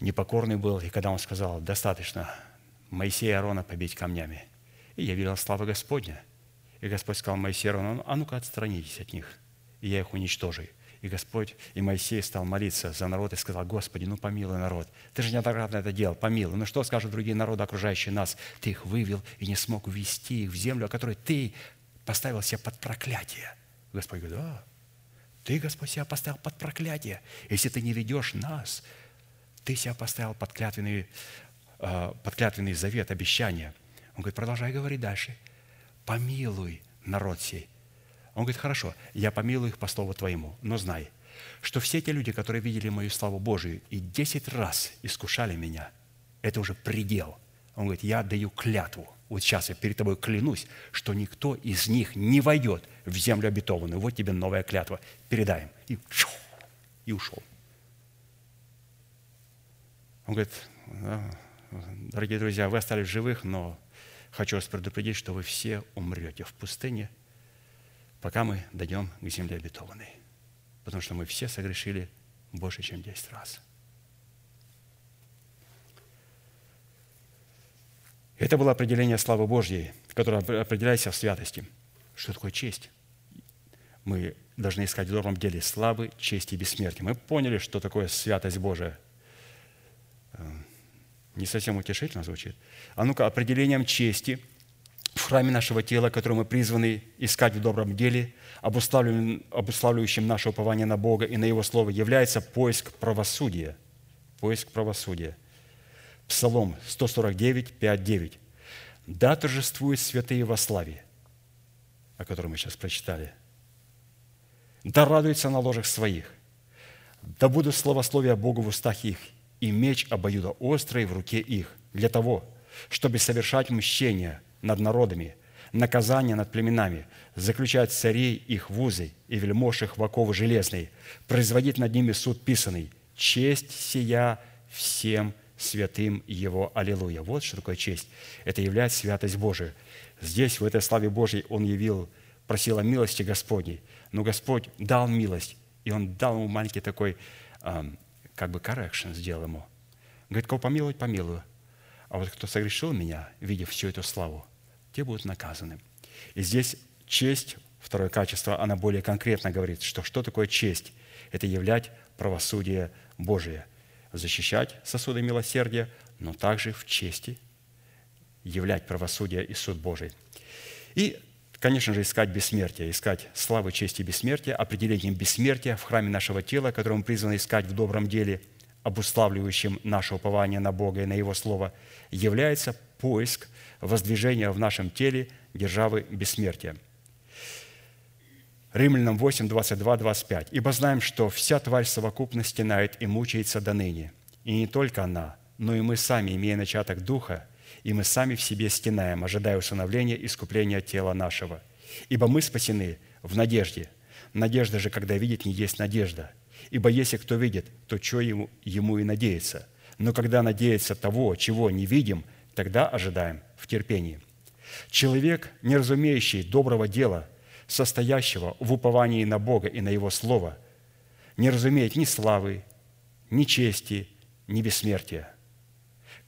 непокорный был, и когда он сказал, достаточно Моисея и Аарона побить камнями, и явила слава Господня. И Господь сказал Моисею Аарону, а ну-ка отстранитесь от них, и я их уничтожу. И Господь, и Моисей стал молиться за народ и сказал, Господи, ну помилуй народ. Ты же неоднократно это делал, помилуй. Ну что скажут другие народы, окружающие нас? Ты их вывел и не смог увести их в землю, о которой ты поставил себя под проклятие. Господь говорит, да, ты, Господь, себя поставил под проклятие. Если ты не ведешь нас, ты себя поставил под клятвенный, а, под клятвенный завет, обещание. Он говорит, продолжай говорить дальше. Помилуй народ сей он говорит, хорошо, я помилую их по слову твоему, но знай, что все те люди, которые видели мою славу Божию и десять раз искушали меня, это уже предел. Он говорит, я даю клятву. Вот сейчас я перед тобой клянусь, что никто из них не войдет в землю обетованную. Вот тебе новая клятва. Передай им. И, и ушел. Он говорит, дорогие друзья, вы остались живых, но хочу вас предупредить, что вы все умрете в пустыне – пока мы дойдем к земле обетованной. Потому что мы все согрешили больше, чем 10 раз. Это было определение славы Божьей, которое определяется в святости. Что такое честь? Мы должны искать в добром деле славы, чести и бессмертия. Мы поняли, что такое святость Божия. Не совсем утешительно звучит. А ну-ка, определением чести – в храме нашего тела, который мы призваны искать в добром деле, обуславливающим наше упование на Бога и на Его Слово, является поиск правосудия. Поиск правосудия. Псалом 149, 5, 9. «Да торжествуют святые во славе», о котором мы сейчас прочитали. «Да радуются на ложах своих, да будут словословия Богу в устах их, и меч обоюдо острый в руке их, для того, чтобы совершать мщение – над народами, наказание над племенами, заключать царей их в узы и вельмож их в оковы железные, производить над ними суд писанный, честь сия всем святым Его. Аллилуйя. Вот что такое честь. Это является святость Божия. Здесь, в этой славе Божьей, Он явил, просил о милости Господней. Но Господь дал милость, и Он дал ему маленький такой, как бы, correction сделал ему. Говорит, кого помиловать, помилую. А вот кто согрешил меня, видев всю эту славу, те будут наказаны. И здесь честь, второе качество, она более конкретно говорит, что что такое честь? Это являть правосудие Божие, защищать сосуды милосердия, но также в чести являть правосудие и суд Божий. И, конечно же, искать бессмертие, искать славы, чести и бессмертия, определением бессмертия в храме нашего тела, которое мы призваны искать в добром деле, обуславливающим наше упование на Бога и на Его Слово, является поиск воздвижения в нашем теле державы бессмертия. Римлянам 8, 22, 25. «Ибо знаем, что вся тварь совокупно стенает и мучается до ныне. И не только она, но и мы сами, имея начаток Духа, и мы сами в себе стенаем, ожидая усыновления и искупления тела нашего. Ибо мы спасены в надежде. Надежда же, когда видит, не есть надежда. Ибо если кто видит, то что ему, ему и надеется. Но когда надеется того, чего не видим – тогда ожидаем в терпении. Человек, не разумеющий доброго дела, состоящего в уповании на Бога и на Его Слово, не разумеет ни славы, ни чести, ни бессмертия,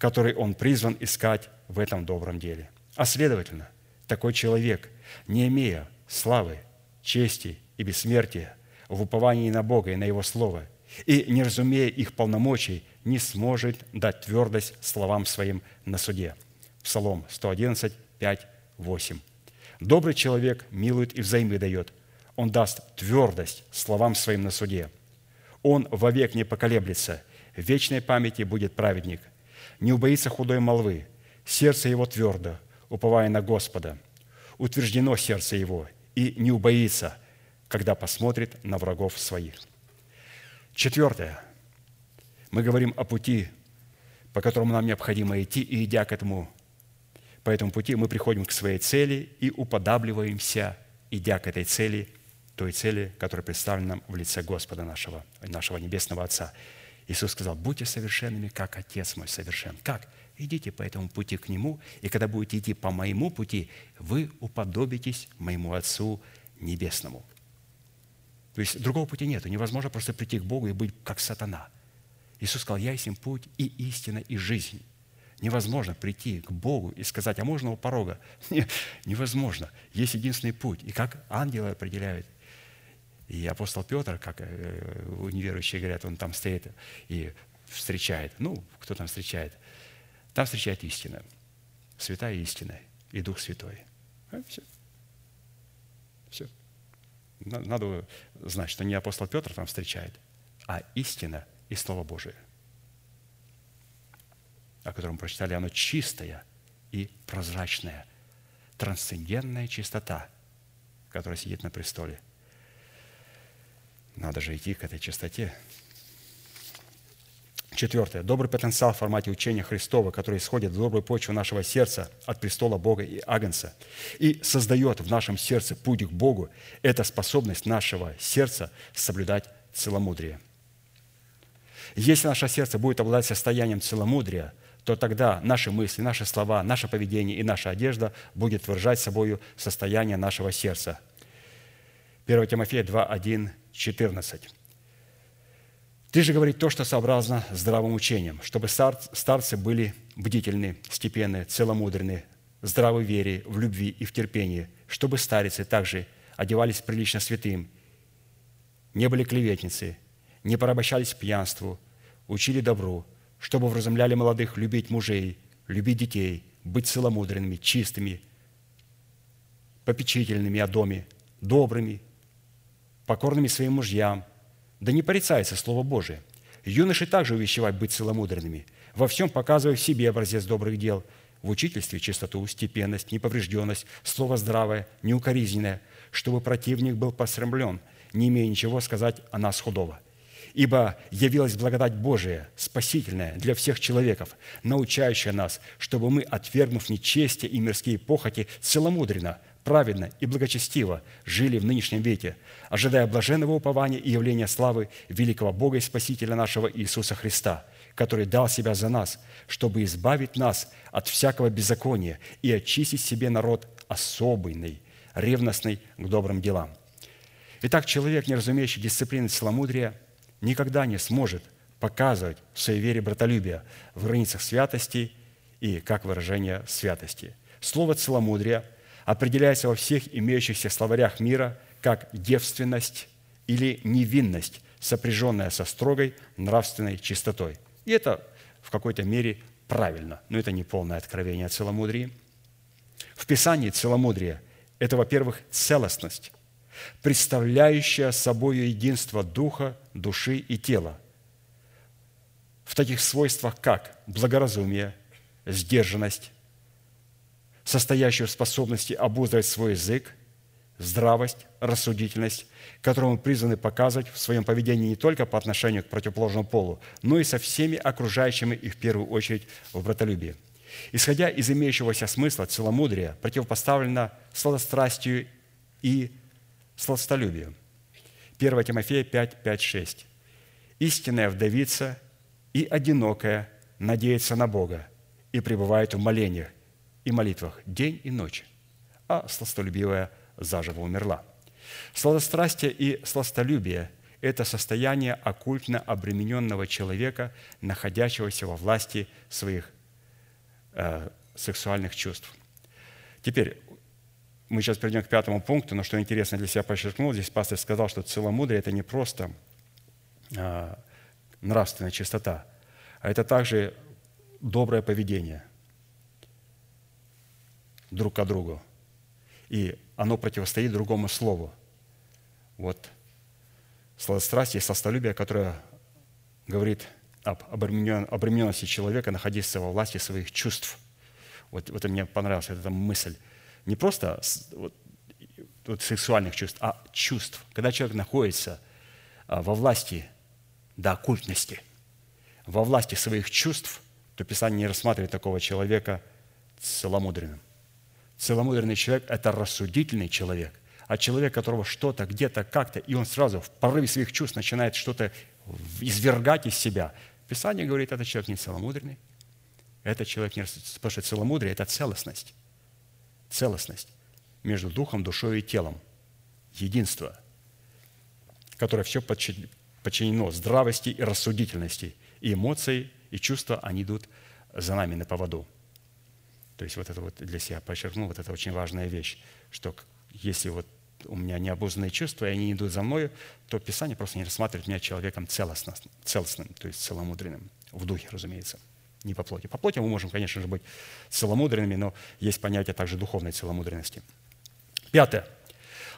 который он призван искать в этом добром деле. А следовательно, такой человек, не имея славы, чести и бессмертия в уповании на Бога и на Его Слово, и не разумея их полномочий, не сможет дать твердость словам своим на суде. Псалом 111, 5, 8. Добрый человек милует и взаймы дает. Он даст твердость словам своим на суде. Он вовек не поколеблется. В вечной памяти будет праведник. Не убоится худой молвы. Сердце его твердо, уповая на Господа. Утверждено сердце его и не убоится, когда посмотрит на врагов своих. Четвертое. Мы говорим о пути, по которому нам необходимо идти, и идя к этому, по этому пути, мы приходим к своей цели и уподабливаемся, идя к этой цели, той цели, которая представлена нам в лице Господа нашего, нашего Небесного Отца. Иисус сказал, будьте совершенными, как Отец мой совершен. Как? Идите по этому пути к Нему, и когда будете идти по моему пути, вы уподобитесь моему Отцу Небесному. То есть другого пути нет. Невозможно просто прийти к Богу и быть как сатана. Иисус сказал, я есть путь и истина, и жизнь. Невозможно прийти к Богу и сказать, а можно у порога? *laughs* Нет, невозможно. Есть единственный путь. И как ангелы определяют, и апостол Петр, как э, неверующие говорят, он там стоит и встречает. Ну, кто там встречает? Там встречает истина. Святая истина и Дух Святой. А, все. Все. Надо знать, что не апостол Петр там встречает, а истина и Слово Божие, о котором прочитали, оно чистое и прозрачное, трансцендентная чистота, которая сидит на престоле. Надо же идти к этой чистоте. Четвертое. Добрый потенциал в формате учения Христова, который исходит в добрую почву нашего сердца от престола Бога и Агнца и создает в нашем сердце путь к Богу, это способность нашего сердца соблюдать целомудрие. Если наше сердце будет обладать состоянием целомудрия, то тогда наши мысли, наши слова, наше поведение и наша одежда будет выражать собою состояние нашего сердца. 1 Тимофея 2, 1, 14. Ты же говори то, что сообразно здравым учением, чтобы старцы были бдительны, степенны, целомудренны, здравы в вере, в любви и в терпении, чтобы старицы также одевались прилично святым, не были клеветницы, не порабощались пьянству, учили добру, чтобы вразумляли молодых любить мужей, любить детей, быть целомудренными, чистыми, попечительными о доме, добрыми, покорными своим мужьям, да не порицается Слово Божие. Юноши также увещевать быть целомудренными, во всем показывая в себе образец добрых дел, в учительстве чистоту, степенность, неповрежденность, слово здравое, неукоризненное, чтобы противник был посрамлен, не имея ничего сказать о нас худого. Ибо явилась благодать Божия, спасительная для всех человеков, научающая нас, чтобы мы, отвергнув нечестие и мирские похоти, целомудренно – праведно и благочестиво жили в нынешнем веке, ожидая блаженного упования и явления славы великого Бога и Спасителя нашего Иисуса Христа, который дал Себя за нас, чтобы избавить нас от всякого беззакония и очистить себе народ особенный, ревностный к добрым делам. Итак, человек, не разумеющий дисциплины целомудрия, никогда не сможет показывать в своей вере братолюбие в границах святости и как выражение святости. Слово целомудрия – определяется во всех имеющихся словарях мира как девственность или невинность, сопряженная со строгой нравственной чистотой. И это в какой-то мере правильно, но это не полное откровение о целомудрии. В Писании целомудрие – это, во-первых, целостность, представляющая собой единство духа, души и тела в таких свойствах, как благоразумие, сдержанность, состоящую в способности обуздывать свой язык, здравость, рассудительность, которую мы призваны показывать в своем поведении не только по отношению к противоположному полу, но и со всеми окружающими и в первую очередь в братолюбии. Исходя из имеющегося смысла, целомудрие противопоставлено сладострастию и сладостолюбию. 1 Тимофея 5, 5, 6. «Истинная вдовица и одинокая надеется на Бога и пребывает в молениях, и молитвах день и ночь, а сластолюбивая заживо умерла. Сладострастие и сластолюбие – это состояние оккультно обремененного человека, находящегося во власти своих э, сексуальных чувств. Теперь, мы сейчас перейдем к пятому пункту, но что интересно для себя подчеркнул, здесь пастор сказал, что целомудрие – это не просто э, нравственная чистота, а это также доброе поведение – друг к другу. И оно противостоит другому слову. Вот сладострастие и сластолюбие, которое говорит об обремененности человека находиться во власти своих чувств. Вот, вот мне понравилась эта мысль. Не просто вот, вот сексуальных чувств, а чувств. Когда человек находится а, во власти до оккультности, во власти своих чувств, то Писание не рассматривает такого человека целомудренным. Целомудренный человек – это рассудительный человек, а человек, которого что-то, где-то, как-то, и он сразу в порыве своих чувств начинает что-то извергать из себя. Писание говорит, этот человек не целомудренный, этот человек не... Потому что целомудрие – это целостность. Целостность между духом, душой и телом. Единство, которое все подчинено здравости и рассудительности. И эмоции, и чувства, они идут за нами на поводу. То есть вот это вот для себя подчеркнул, вот это очень важная вещь, что если вот у меня необузданные чувства, и они идут за мною, то Писание просто не рассматривает меня человеком целостным, целостным то есть целомудренным, в духе, разумеется, не по плоти. По плоти мы можем, конечно же, быть целомудренными, но есть понятие также духовной целомудренности. Пятое.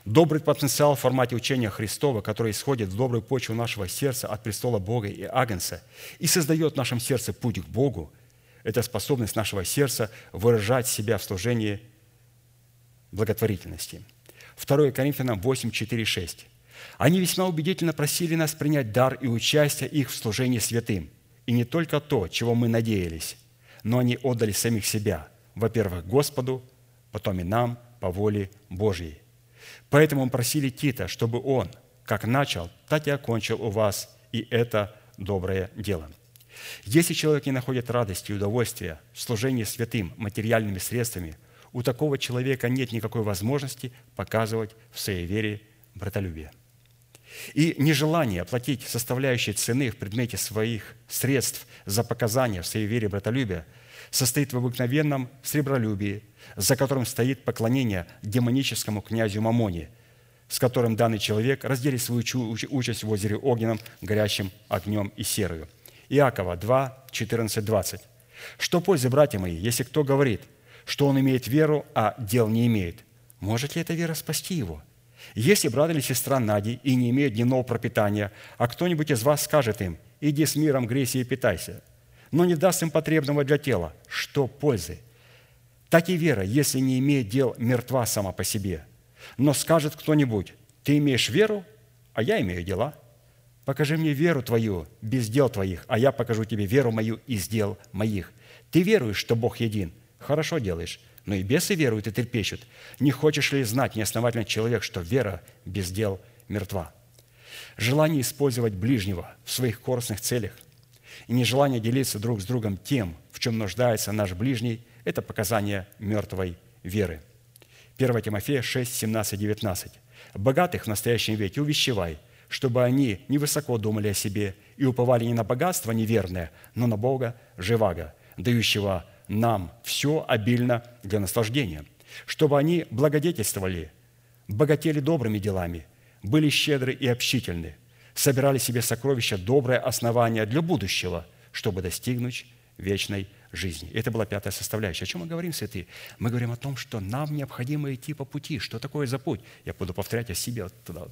Добрый потенциал в формате учения Христова, который исходит в добрую почву нашего сердца от престола Бога и Агнца и создает в нашем сердце путь к Богу – это способность нашего сердца выражать себя в служении благотворительности. 2 Коринфянам 8, 4, 6. Они весьма убедительно просили нас принять дар и участие их в служении святым. И не только то, чего мы надеялись, но они отдали самих себя, во-первых, Господу, потом и нам по воле Божьей. Поэтому мы просили Тита, чтобы он, как начал, так и окончил у вас и это доброе дело – если человек не находит радости и удовольствия в служении святым материальными средствами, у такого человека нет никакой возможности показывать в своей вере братолюбие. И нежелание оплатить составляющие цены в предмете своих средств за показания в своей вере братолюбия состоит в обыкновенном сребролюбии, за которым стоит поклонение демоническому князю Мамоне, с которым данный человек разделит свою участь в озере огненном, горящим огнем и серою – Иакова 2, 14, 20. «Что пользы, братья мои, если кто говорит, что он имеет веру, а дел не имеет? Может ли эта вера спасти его? Если брат или сестра Нади и не имеют дневного пропитания, а кто-нибудь из вас скажет им, иди с миром, грейся и питайся, но не даст им потребного для тела, что пользы? Так и вера, если не имеет дел, мертва сама по себе. Но скажет кто-нибудь, ты имеешь веру, а я имею дела – Покажи мне веру твою без дел твоих, а я покажу тебе веру мою из дел моих. Ты веруешь, что Бог един. Хорошо делаешь. Но и бесы веруют и трепещут. Не хочешь ли знать, неосновательный человек, что вера без дел мертва? Желание использовать ближнего в своих корыстных целях и нежелание делиться друг с другом тем, в чем нуждается наш ближний, это показание мертвой веры. 1 Тимофея 6, 17, 19. «Богатых в настоящем веке увещевай – чтобы они невысоко думали о себе и уповали не на богатство неверное, но на Бога живаго, дающего нам все обильно для наслаждения, чтобы они благодетельствовали, богатели добрыми делами, были щедры и общительны, собирали себе сокровища доброе основание для будущего, чтобы достигнуть вечной жизни. Это была пятая составляющая. О чем мы говорим, святые? Мы говорим о том, что нам необходимо идти по пути. Что такое за путь? Я буду повторять о себе туда,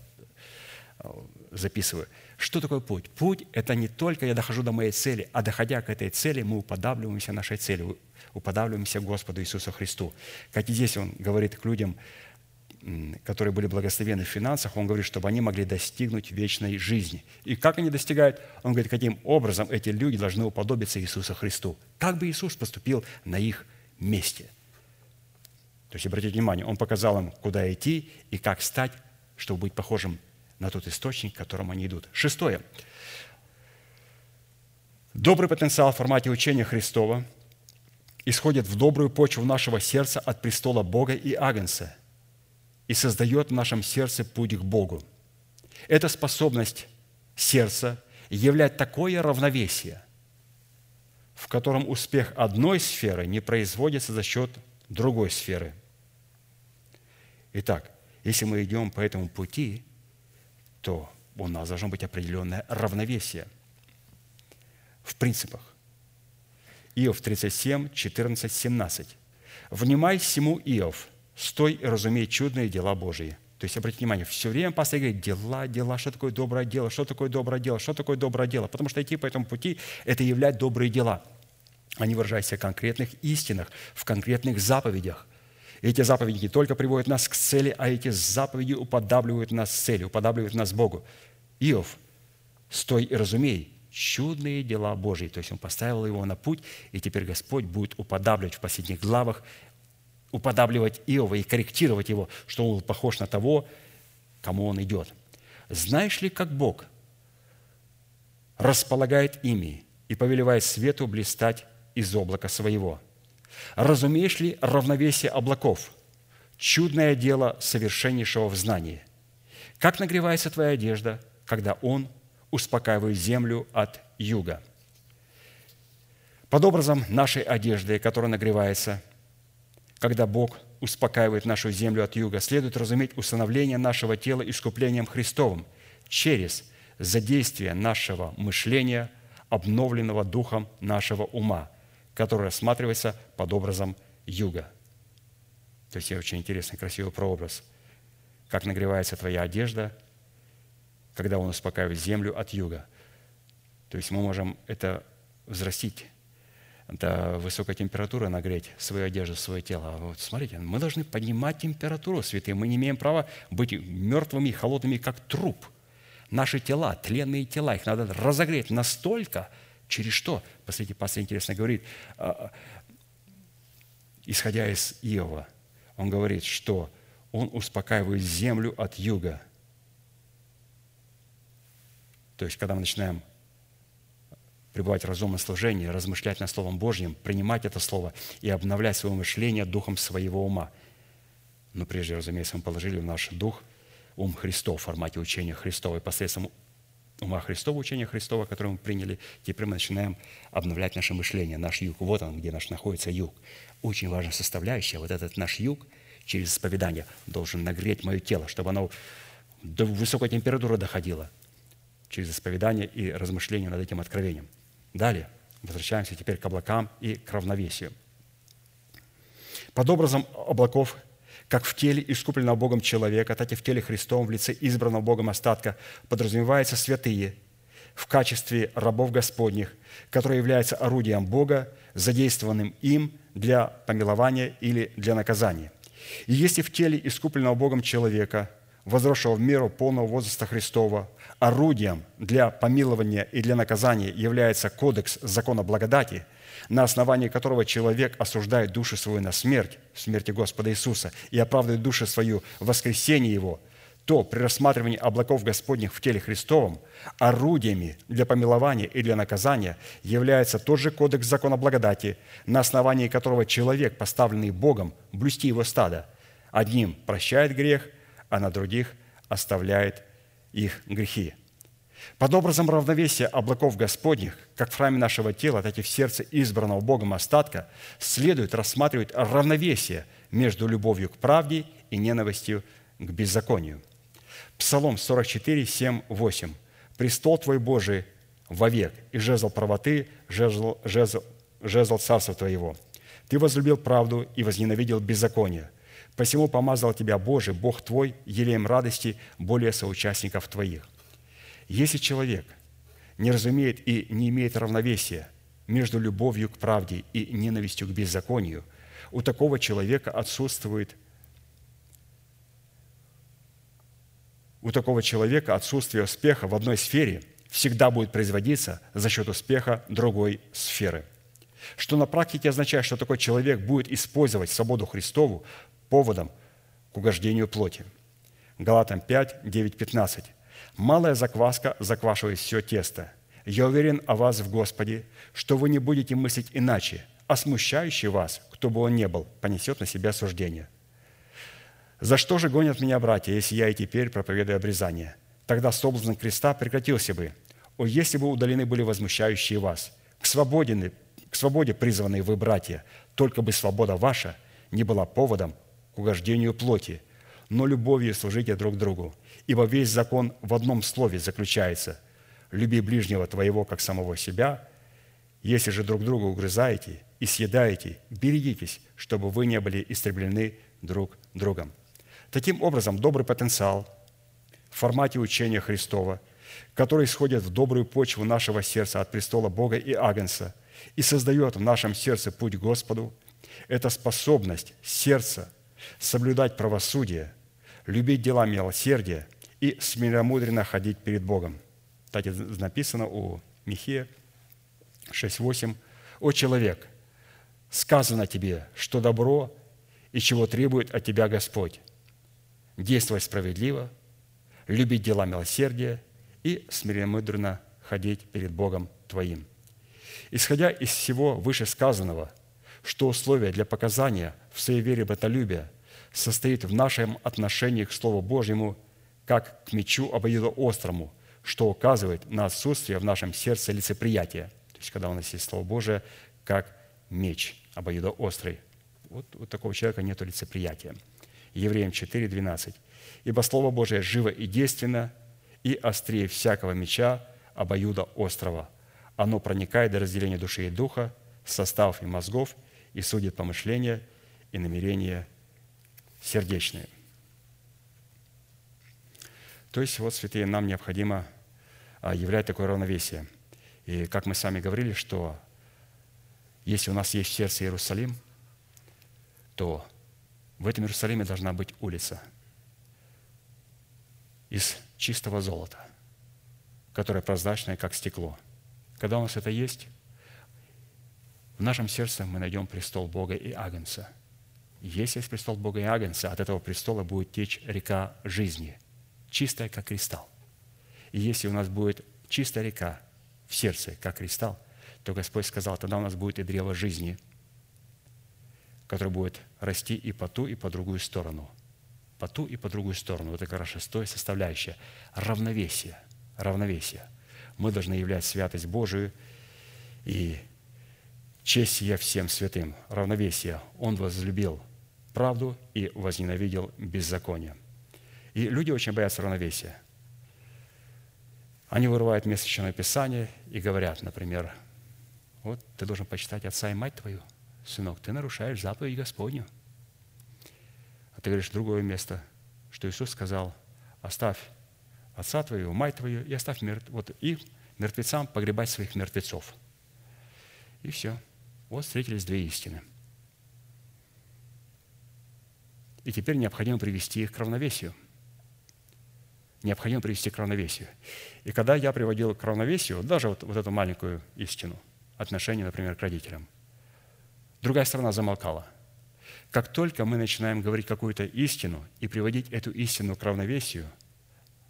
записываю. Что такое путь? Путь – это не только я дохожу до моей цели, а доходя к этой цели, мы уподавливаемся нашей цели, уподавливаемся Господу Иисусу Христу. Как и здесь Он говорит к людям, которые были благословены в финансах, Он говорит, чтобы они могли достигнуть вечной жизни. И как они достигают? Он говорит, каким образом эти люди должны уподобиться Иисусу Христу. Как бы Иисус поступил на их месте. То есть, обратите внимание, Он показал им, куда идти и как стать, чтобы быть похожим на тот источник, к которому они идут. Шестое. Добрый потенциал в формате учения Христова исходит в добрую почву нашего сердца от престола Бога и Агнца и создает в нашем сердце путь к Богу. Эта способность сердца являет такое равновесие, в котором успех одной сферы не производится за счет другой сферы. Итак, если мы идем по этому пути, то у нас должно быть определенное равновесие в принципах. Иов 37, 14, 17. «Внимай всему, Иов, стой и разумей чудные дела Божии». То есть, обратите внимание, все время пастор говорит, дела, дела, что такое доброе дело, что такое доброе дело, что такое доброе дело. Потому что идти по этому пути – это являть добрые дела. Они выражаются в конкретных истинах, в конкретных заповедях. Эти заповеди не только приводят нас к цели, а эти заповеди уподавливают нас цели, уподавливают нас Богу. Иов Стой и разумей, чудные дела Божьи. То есть Он поставил его на путь, и теперь Господь будет уподабливать в последних главах, уподабливать Иова и корректировать его, что он был похож на того, кому он идет. Знаешь ли, как Бог располагает ими и повелевает свету блистать из облака своего? Разумеешь ли равновесие облаков? Чудное дело совершеннейшего в знании. Как нагревается твоя одежда, когда Он успокаивает землю от юга? Под образом нашей одежды, которая нагревается, когда Бог успокаивает нашу землю от юга, следует разуметь установление нашего тела искуплением Христовым через задействие нашего мышления, обновленного духом нашего ума, который рассматривается под образом юга. То есть очень интересный, красивый прообраз. Как нагревается твоя одежда, когда он успокаивает землю от юга. То есть мы можем это взрастить до высокой температуры нагреть свою одежду, свое тело. А вот смотрите, мы должны поднимать температуру, святые. Мы не имеем права быть мертвыми и холодными, как труп. Наши тела, тленные тела, их надо разогреть настолько, через что? Посмотрите, пастор интересно говорит, а, исходя из Иова, он говорит, что он успокаивает землю от юга. То есть, когда мы начинаем пребывать в разумном служении, размышлять над Словом Божьим, принимать это Слово и обновлять свое мышление духом своего ума. Но прежде, разумеется, мы положили в наш дух ум Христов в формате учения Христова. И посредством ума Христова, учения Христова, которое мы приняли, теперь мы начинаем обновлять наше мышление, наш юг. Вот он, где наш находится юг. Очень важная составляющая. Вот этот наш юг через исповедание должен нагреть мое тело, чтобы оно до высокой температуры доходило через исповедание и размышление над этим откровением – Далее, возвращаемся теперь к облакам и к равновесию. Под образом облаков, как в теле искупленного Богом человека, так и в теле Христовом в лице избранного Богом остатка подразумеваются святые в качестве рабов Господних, которые являются орудием Бога, задействованным им для помилования или для наказания. И если в теле искупленного Богом человека, возросшего в меру полного возраста Христова, орудием для помилования и для наказания является кодекс закона благодати, на основании которого человек осуждает душу свою на смерть, в смерти Господа Иисуса, и оправдывает душу свою в воскресении Его, то при рассматривании облаков Господних в теле Христовом орудиями для помилования и для наказания является тот же кодекс закона благодати, на основании которого человек, поставленный Богом, блюсти его стадо, одним прощает грех, а на других оставляет их грехи. Под образом равновесия облаков Господних, как в храме нашего тела, так и в сердце избранного Богом остатка, следует рассматривать равновесие между любовью к правде и ненавистью к беззаконию. Псалом 44, 7, 8. «Престол Твой Божий вовек, и жезл правоты, жезл, жезл, жезл царства Твоего. Ты возлюбил правду и возненавидел беззаконие. Посему помазал тебя Божий, Бог твой, елеем радости более соучастников твоих». Если человек не разумеет и не имеет равновесия между любовью к правде и ненавистью к беззаконию, у такого человека отсутствует у такого человека отсутствие успеха в одной сфере всегда будет производиться за счет успеха другой сферы. Что на практике означает, что такой человек будет использовать свободу Христову поводом к угождению плоти. Галатам 5, 9, 15. «Малая закваска заквашивает все тесто. Я уверен о вас в Господе, что вы не будете мыслить иначе, а смущающий вас, кто бы он ни был, понесет на себя суждение. За что же гонят меня братья, если я и теперь проповедую обрезание? Тогда соблазн креста прекратился бы. О, если бы удалены были возмущающие вас, к свободе, к свободе призванные вы, братья, только бы свобода ваша не была поводом к угождению плоти, но любовью служите друг другу. Ибо весь закон в одном слове заключается – люби ближнего твоего, как самого себя. Если же друг друга угрызаете и съедаете, берегитесь, чтобы вы не были истреблены друг другом. Таким образом, добрый потенциал в формате учения Христова, который исходит в добрую почву нашего сердца от престола Бога и Агнца и создает в нашем сердце путь Господу, это способность сердца – соблюдать правосудие, любить дела милосердия и смеломудренно ходить перед Богом. Кстати, написано у Михея 6.8. «О человек, сказано тебе, что добро и чего требует от тебя Господь. Действовать справедливо, любить дела милосердия и смиренно ходить перед Богом твоим». Исходя из всего вышесказанного, что условие для показания в своей вере братолюбия состоит в нашем отношении к Слову Божьему, как к мечу обоюдоострому, что указывает на отсутствие в нашем сердце лицеприятия. То есть, когда у нас есть Слово Божие, как меч обоюдоострый. Вот у такого человека нет лицеприятия. Евреям 4, 12. «Ибо Слово Божие живо и действенно, и острее всякого меча обоюда острова, оно проникает до разделения души и духа, составов и мозгов, и судит помышления и намерения сердечные. То есть, вот, святые, нам необходимо а, являть такое равновесие. И как мы с вами говорили, что если у нас есть в сердце Иерусалим, то в этом Иерусалиме должна быть улица из чистого золота, которая прозрачная, как стекло – когда у нас это есть, в нашем сердце мы найдем престол Бога и Агнца. Если есть престол Бога Агнца, от этого престола будет течь река жизни, чистая, как кристалл. И если у нас будет чистая река в сердце, как кристалл, то Господь сказал, тогда у нас будет и древо жизни, которое будет расти и по ту, и по другую сторону. По ту и по другую сторону. Это как раз шестое составляющее. Равновесие. Равновесие – мы должны являть святость Божию и честь я всем святым, равновесие. Он возлюбил правду и возненавидел беззаконие. И люди очень боятся равновесия. Они вырывают место Священного Писания и говорят, например, вот ты должен почитать отца и мать твою, сынок, ты нарушаешь заповедь Господню. А ты говоришь другое место, что Иисус сказал, оставь отца твоего, мать твою, и оставь мертв... вот, и мертвецам погребать своих мертвецов. И все. Вот встретились две истины. И теперь необходимо привести их к равновесию. Необходимо привести к равновесию. И когда я приводил к равновесию, даже вот, вот эту маленькую истину, отношение, например, к родителям, другая сторона замолкала. Как только мы начинаем говорить какую-то истину и приводить эту истину к равновесию –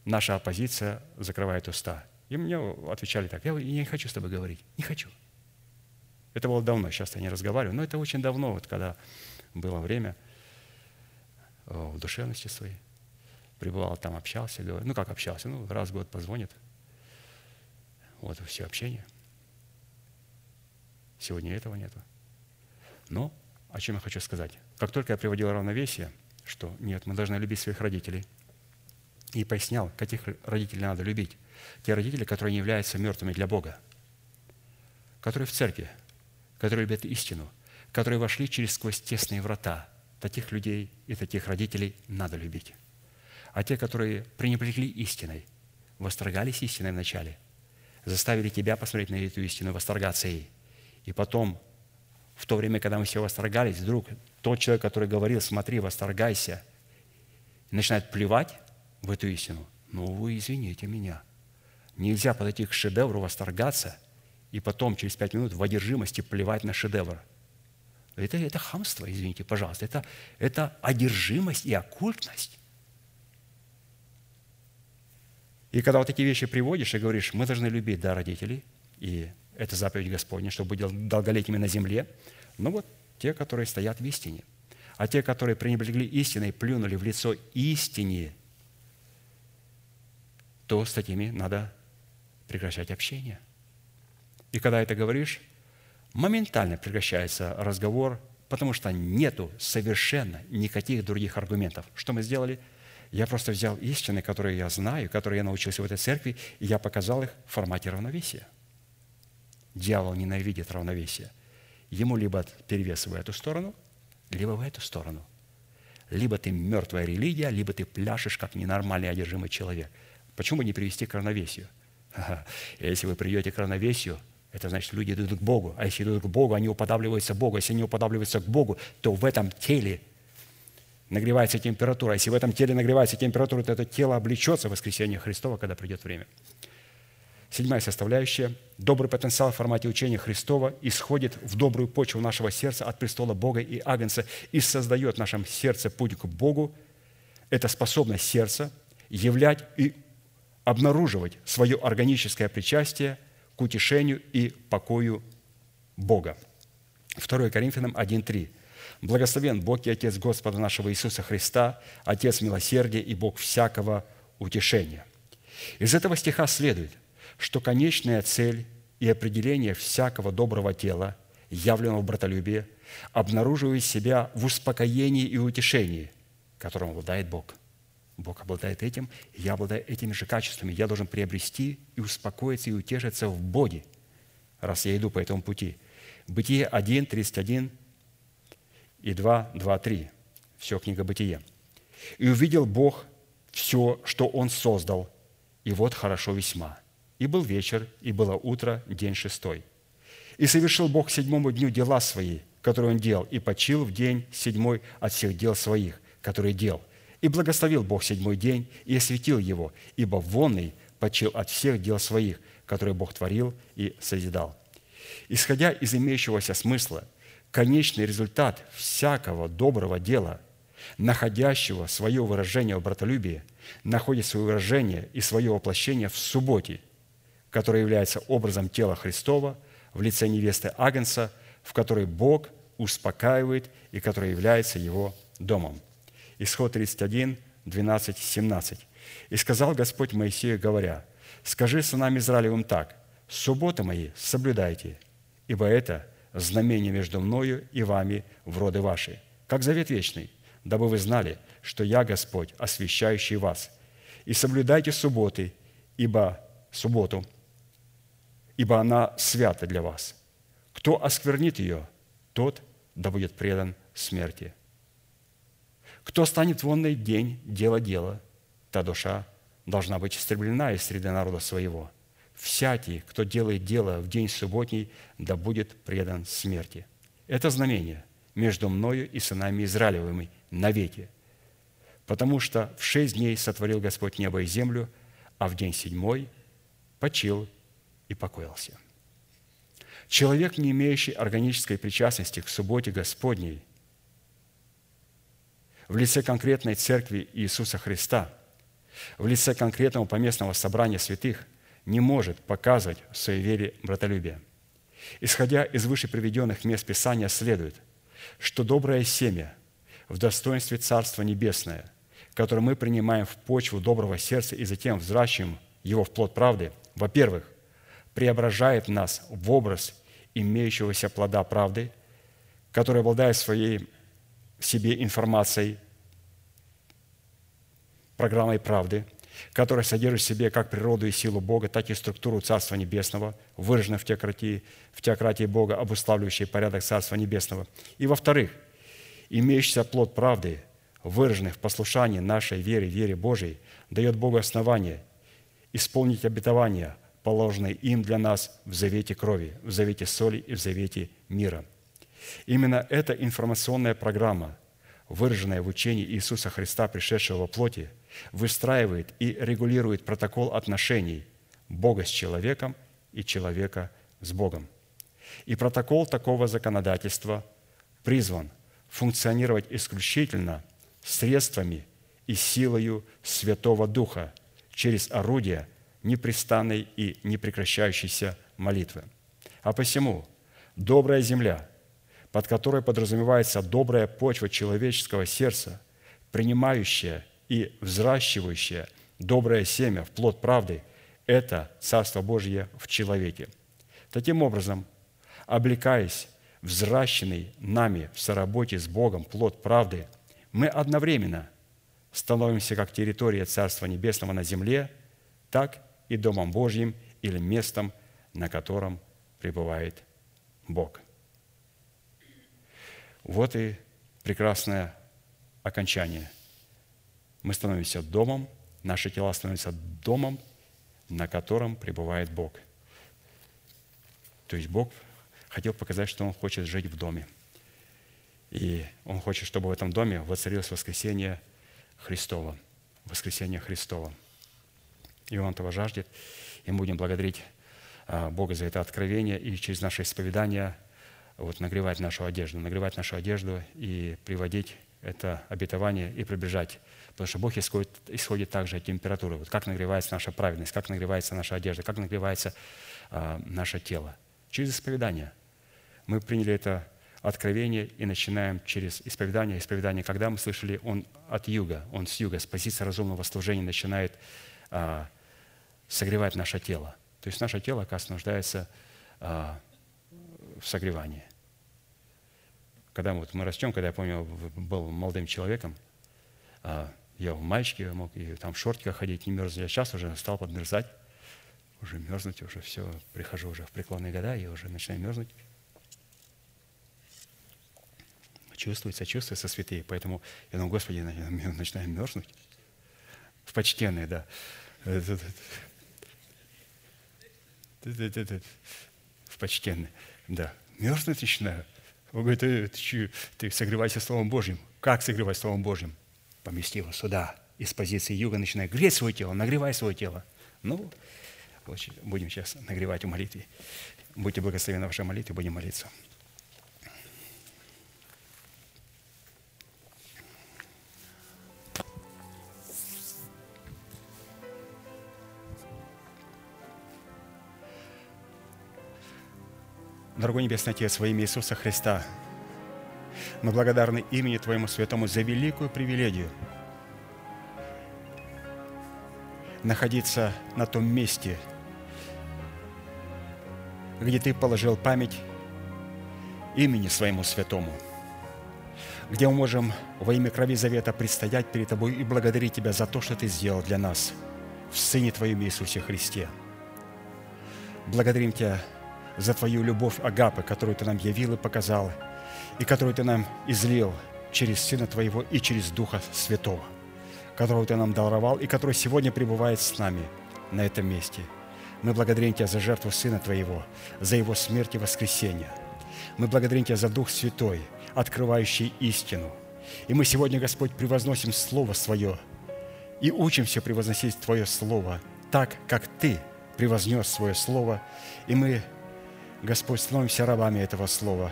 наша оппозиция закрывает уста. И мне отвечали так, я не хочу с тобой говорить, не хочу. Это было давно, сейчас я не разговариваю, но это очень давно, вот когда было время в душевности своей. Пребывал там, общался, говорю, ну как общался, ну раз в год позвонит. Вот все общение. Сегодня этого нету. Но о чем я хочу сказать? Как только я приводил равновесие, что нет, мы должны любить своих родителей – и пояснял, каких родителей надо любить. Те родители, которые не являются мертвыми для Бога, которые в церкви, которые любят истину, которые вошли через сквозь тесные врата. Таких людей и таких родителей надо любить. А те, которые пренебрегли истиной, восторгались истиной вначале, заставили тебя посмотреть на эту истину, восторгаться ей. И потом, в то время, когда мы все восторгались, вдруг тот человек, который говорил, смотри, восторгайся, начинает плевать в эту истину. Ну, вы извините меня. Нельзя подойти к шедевру, восторгаться, и потом через пять минут в одержимости плевать на шедевр. Это, это хамство, извините, пожалуйста. Это, это одержимость и оккультность. И когда вот такие вещи приводишь и говоришь, мы должны любить, да, родителей, и это заповедь Господня, чтобы быть долголетними на земле, ну вот те, которые стоят в истине. А те, которые пренебрегли истиной, плюнули в лицо истине – то с такими надо прекращать общение. И когда это говоришь, моментально прекращается разговор, потому что нету совершенно никаких других аргументов. Что мы сделали? Я просто взял истины, которые я знаю, которые я научился в этой церкви, и я показал их в формате равновесия. Дьявол ненавидит равновесие. Ему либо перевес в эту сторону, либо в эту сторону. Либо ты мертвая религия, либо ты пляшешь, как ненормальный одержимый человек – Почему бы не привести к равновесию? *laughs* Если вы придете к равновесию, это значит, люди идут к Богу. А если идут к Богу, они уподабливаются Богу. Если они уподабливаются к Богу, то в этом теле нагревается температура. Если в этом теле нагревается температура, то это тело облечется в воскресение Христова, когда придет время. Седьмая составляющая. Добрый потенциал в формате учения Христова исходит в добрую почву нашего сердца от престола Бога и Агнца и создает в нашем сердце путь к Богу. Это способность сердца являть и обнаруживать свое органическое причастие утешению и покою Бога. 2 Коринфянам 1.3. «Благословен Бог и Отец Господа нашего Иисуса Христа, Отец милосердия и Бог всякого утешения». Из этого стиха следует, что конечная цель и определение всякого доброго тела, явленного в братолюбии, обнаруживает себя в успокоении и утешении, которым обладает Бог. Бог обладает этим, я обладаю этими же качествами. Я должен приобрести и успокоиться, и утешиться в Боге, раз я иду по этому пути. Бытие 1, 31 и 2, 2, 3. Все книга Бытие. «И увидел Бог все, что Он создал, и вот хорошо весьма. И был вечер, и было утро, день шестой. И совершил Бог к седьмому дню дела свои, которые Он делал, и почил в день седьмой от всех дел своих, которые делал. И благословил Бог седьмой день, и осветил его, ибо вонный почил от всех дел своих, которые Бог творил и созидал. Исходя из имеющегося смысла, конечный результат всякого доброго дела, находящего свое выражение в братолюбии, находит свое выражение и свое воплощение в субботе – который является образом тела Христова в лице невесты Агнца, в которой Бог успокаивает и который является его домом. Исход 31, 12, 17. «И сказал Господь Моисею, говоря, «Скажи сынам Израилевым так, субботы мои соблюдайте, ибо это знамение между мною и вами в роды ваши, как завет вечный, дабы вы знали, что я Господь, освящающий вас. И соблюдайте субботы, ибо субботу – ибо она свята для вас. Кто осквернит ее, тот да будет предан смерти. Кто станет в онный день дело, та душа должна быть истреблена из среды народа своего. Всякий, кто делает дело в день субботний, да будет предан смерти. Это знамение между мною и сынами Израилевыми навеки, потому что в шесть дней сотворил Господь небо и землю, а в день седьмой почил и покоился. Человек, не имеющий органической причастности к субботе Господней, в лице конкретной церкви Иисуса Христа, в лице конкретного поместного собрания святых, не может показывать в своей вере братолюбие. Исходя из выше приведенных мест Писания следует, что доброе семя в достоинстве Царства Небесное, которое мы принимаем в почву доброго сердца и затем взращиваем его в плод правды, во-первых, преображает нас в образ имеющегося плода правды, который обладает своей себе информацией, программой правды, которая содержит в себе как природу и силу Бога, так и структуру Царства Небесного, выраженную в теократии, в теократии Бога, обуславливающей порядок Царства Небесного. И во-вторых, имеющийся плод правды, выраженный в послушании нашей вере, вере Божией, дает Богу основание исполнить обетование – положенные им для нас в завете крови, в завете соли и в завете мира. Именно эта информационная программа, выраженная в учении Иисуса Христа, пришедшего во плоти, выстраивает и регулирует протокол отношений Бога с человеком и человека с Богом. И протокол такого законодательства призван функционировать исключительно средствами и силою Святого Духа через орудия – непрестанной и непрекращающейся молитвы. А посему добрая земля, под которой подразумевается добрая почва человеческого сердца, принимающая и взращивающая доброе семя в плод правды, это Царство Божье в человеке. Таким образом, облекаясь взращенный нами в соработе с Богом плод правды, мы одновременно становимся как территория Царства Небесного на земле, так и Домом Божьим или местом, на котором пребывает Бог. Вот и прекрасное окончание. Мы становимся домом, наши тела становятся домом, на котором пребывает Бог. То есть Бог хотел показать, что Он хочет жить в доме. И Он хочет, чтобы в этом доме воцарилось воскресение Христова. Воскресение Христова – И Он этого жаждет. И мы будем благодарить а, Бога за это откровение и через наше исповедание вот, нагревать нашу одежду, нагревать нашу одежду и приводить это обетование и приближать. Потому что Бог исходит, исходит также от температуры. Вот как нагревается наша праведность, как нагревается наша одежда, как нагревается а, наше тело. Через исповедание. Мы приняли это откровение и начинаем через исповедание. Исповедание, когда мы слышали, он от юга, он с юга, с позиции разумного служения начинает а, согревать наше тело. То есть наше тело, оказывается, нуждается а, в согревании. Когда мы, вот, мы растем, когда я помню, был молодым человеком, а, я в мальчике мог и там в шортиках ходить, не мерзнуть. Я сейчас уже стал подмерзать, уже мерзнуть, уже все, прихожу уже в преклонные года и уже начинаю мерзнуть. Чувствует, сочувствует со святые. Поэтому я думаю, Господи, я начинаю мерзнуть. В почтенные, да. В почтенные, да. Мерзнуть начинаю. Он говорит, ты, ты, ты согревайся Словом Божьим. Как согревать Словом Божьим? Помести его сюда. Из позиции юга начинай греть свое тело, нагревай свое тело. Ну, будем сейчас нагревать в молитве. Будьте благословены в вашей молитве, будем молиться. Дорогой Небесный Отец, во имя Иисуса Христа, мы благодарны имени Твоему Святому за великую привилегию находиться на том месте, где Ты положил память имени Своему Святому, где мы можем во имя крови завета предстоять перед Тобой и благодарить Тебя за то, что Ты сделал для нас в Сыне Твоем Иисусе Христе. Благодарим Тебя за Твою любовь Агапы, которую Ты нам явил и показал, и которую Ты нам излил через Сына Твоего и через Духа Святого, которого Ты нам даровал и который сегодня пребывает с нами на этом месте. Мы благодарим Тебя за жертву Сына Твоего, за Его смерть и воскресение. Мы благодарим Тебя за Дух Святой, открывающий истину. И мы сегодня, Господь, превозносим Слово Свое и учимся превозносить Твое Слово так, как Ты превознес свое Слово, и мы Господь, становимся рабами этого Слова,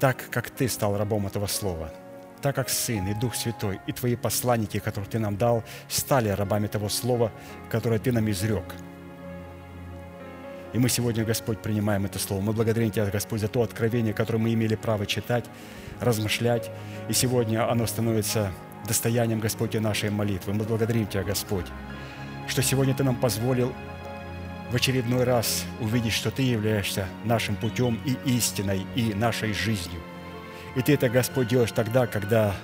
так, как Ты стал рабом этого Слова, так как Сын и Дух Святой и Твои посланники, которых Ты нам дал, стали рабами того Слова, которое Ты нам изрек. И мы сегодня, Господь, принимаем это Слово. Мы благодарим Тебя, Господь, за то откровение, которое мы имели право читать, размышлять. И сегодня оно становится достоянием, Господь, нашей молитвы. Мы благодарим Тебя, Господь, что сегодня Ты нам позволил в очередной раз увидеть, что Ты являешься нашим путем и истиной, и нашей жизнью. И Ты это, Господь, делаешь тогда, когда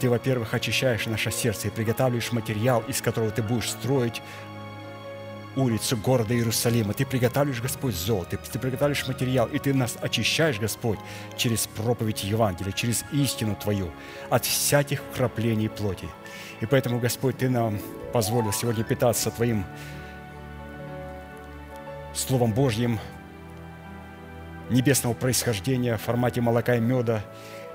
Ты, во-первых, очищаешь наше сердце и приготавливаешь материал, из которого Ты будешь строить улицу города Иерусалима. Ты приготавливаешь, Господь, золото, ты приготавливаешь материал, и Ты нас очищаешь, Господь, через проповедь Евангелия, через истину Твою, от всяких вкраплений плоти. И поэтому, Господь, Ты нам позволил сегодня питаться Твоим Словом Божьим небесного происхождения в формате молока и меда,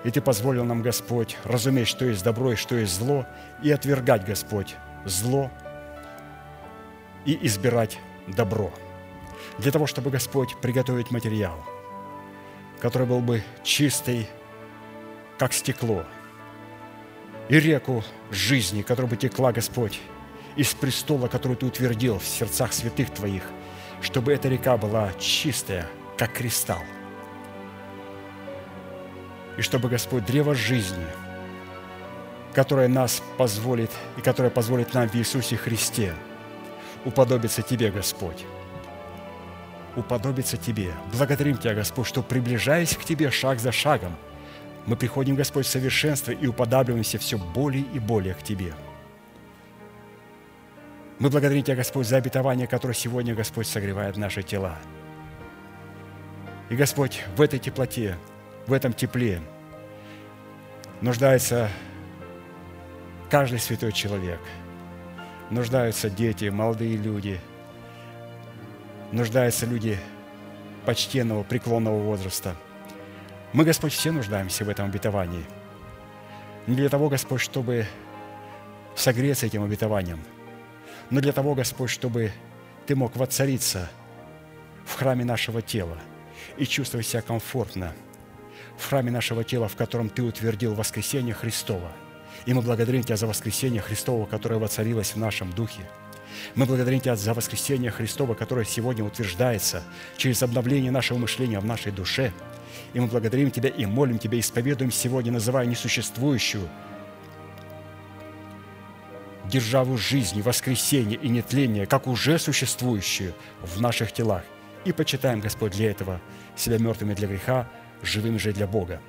и Ты позволил нам, Господь, разуметь, что есть добро и что есть зло, и отвергать, Господь, зло и избирать добро. Для того, чтобы, Господь, приготовить материал, который был бы чистый, как стекло, и реку жизни, которая бы текла, Господь, из престола, который Ты утвердил в сердцах святых Твоих – чтобы эта река была чистая, как кристалл. И чтобы, Господь, древо жизни, которое нас позволит и которое позволит нам в Иисусе Христе уподобиться Тебе, Господь, уподобиться Тебе. Благодарим Тебя, Господь, что, приближаясь к Тебе шаг за шагом, мы приходим, Господь, в совершенство и уподабливаемся все более и более к Тебе – мы благодарим Тебя, Господь, за обетование, которое сегодня, Господь, согревает наши тела. И, Господь, в этой теплоте, в этом тепле нуждается каждый святой человек. Нуждаются дети, молодые люди, нуждаются люди почтенного, преклонного возраста. Мы, Господь, все нуждаемся в этом обетовании. Не для того, Господь, чтобы согреться этим обетованием – но для того, Господь, чтобы Ты мог воцариться в храме нашего тела и чувствовать себя комфортно в храме нашего тела, в котором Ты утвердил воскресение Христова. И мы благодарим Тебя за воскресение Христова, которое воцарилось в нашем духе. Мы благодарим Тебя за воскресение Христова, которое сегодня утверждается через обновление нашего мышления в нашей душе. И мы благодарим Тебя и молим Тебя, исповедуем сегодня, называя несуществующую державу жизни, воскресения и нетления, как уже существующую в наших телах. И почитаем, Господь, для этого себя мертвыми для греха, живыми же для Бога.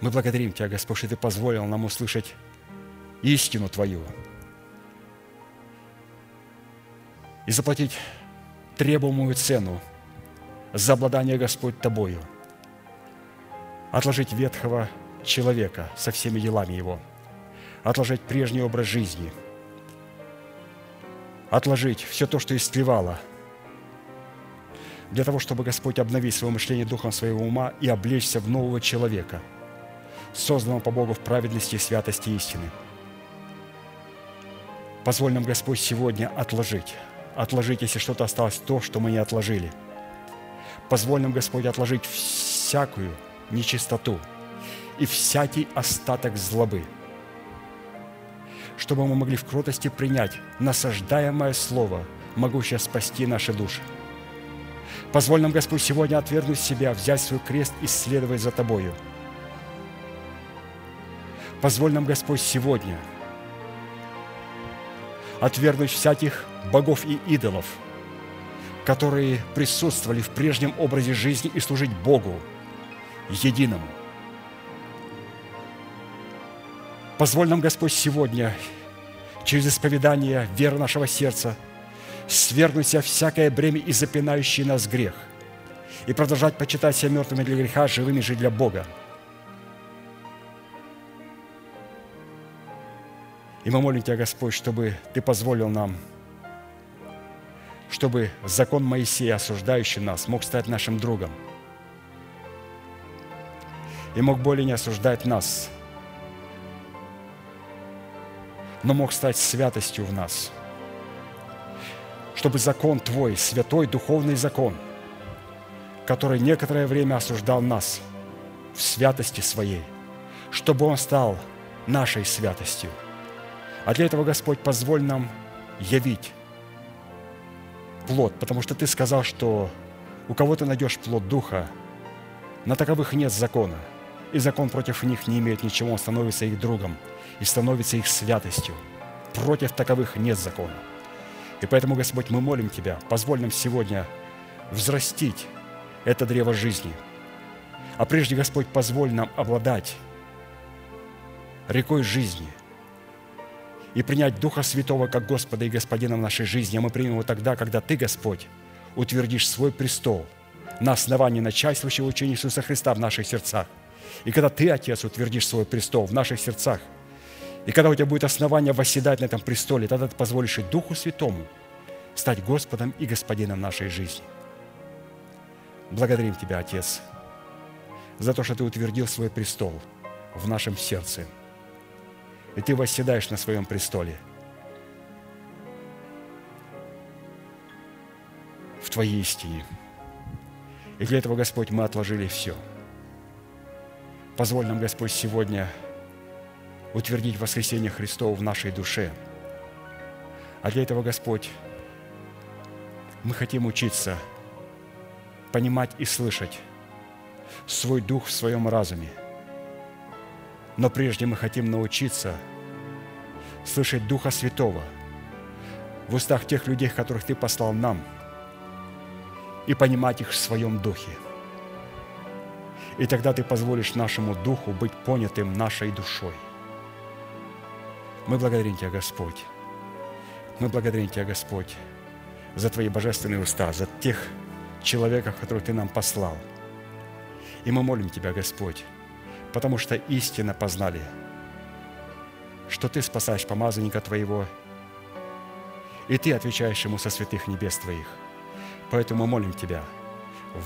Мы благодарим Тебя, Господь, что Ты позволил нам услышать истину Твою и заплатить требуемую цену за обладание, Господь, Тобою. Отложить ветхого человека со всеми делами его. Отложить прежний образ жизни – отложить все то, что истлевало, для того, чтобы Господь обновить свое мышление духом своего ума и облечься в нового человека, созданного по Богу в праведности, святости и истины. Позволь нам, Господь, сегодня отложить, отложить, если что-то осталось, то, что мы не отложили. Позволь нам, Господь, отложить всякую нечистоту и всякий остаток злобы – чтобы мы могли в кротости принять насаждаемое Слово, могущее спасти наши души. Позволь нам, Господь, сегодня отвергнуть себя, взять свой крест и следовать за Тобою. Позволь нам, Господь, сегодня отвергнуть всяких богов и идолов, которые присутствовали в прежнем образе жизни и служить Богу единому – Позволь нам, Господь, сегодня через исповедание веры нашего сердца свергнуть себя всякое бремя и запинающий нас грех и продолжать почитать себя мертвыми для греха, живыми же для Бога. И мы молим Тебя, Господь, чтобы Ты позволил нам, чтобы закон Моисея, осуждающий нас, мог стать нашим другом и мог более не осуждать нас – но мог стать святостью в нас. Чтобы закон Твой, святой духовный закон, который некоторое время осуждал нас в святости своей, чтобы он стал нашей святостью. А для этого, Господь, позволь нам явить плод, потому что Ты сказал, что у кого ты найдешь плод Духа, на таковых нет закона, и закон против них не имеет ничего, он становится их другом – и становится их святостью. Против таковых нет закона. И поэтому, Господь, мы молим Тебя, позволь нам сегодня взрастить это древо жизни. А прежде, Господь, позволь нам обладать рекой жизни и принять Духа Святого как Господа и Господина в нашей жизни. А мы примем его тогда, когда Ты, Господь, утвердишь свой престол на основании начальствующего учения Иисуса Христа в наших сердцах. И когда Ты, Отец, утвердишь свой престол в наших сердцах – и когда у тебя будет основание восседать на этом престоле, тогда ты позволишь и Духу Святому стать Господом и Господином нашей жизни. Благодарим Тебя, Отец, за то, что Ты утвердил свой престол в нашем сердце. И Ты восседаешь на своем престоле. В Твоей истине. И для этого, Господь, мы отложили все. Позволь нам, Господь, сегодня – утвердить воскресение Христова в нашей душе. А для этого, Господь, мы хотим учиться понимать и слышать свой дух в своем разуме. Но прежде мы хотим научиться слышать Духа Святого в устах тех людей, которых Ты послал нам, и понимать их в своем духе. И тогда Ты позволишь нашему духу быть понятым нашей душой. Мы благодарим Тебя, Господь. Мы благодарим Тебя, Господь, за Твои божественные уста, за тех человеков, которых Ты нам послал. И мы молим Тебя, Господь, потому что истинно познали, что Ты спасаешь помазанника Твоего, и Ты отвечаешь ему со святых небес Твоих. Поэтому мы молим Тебя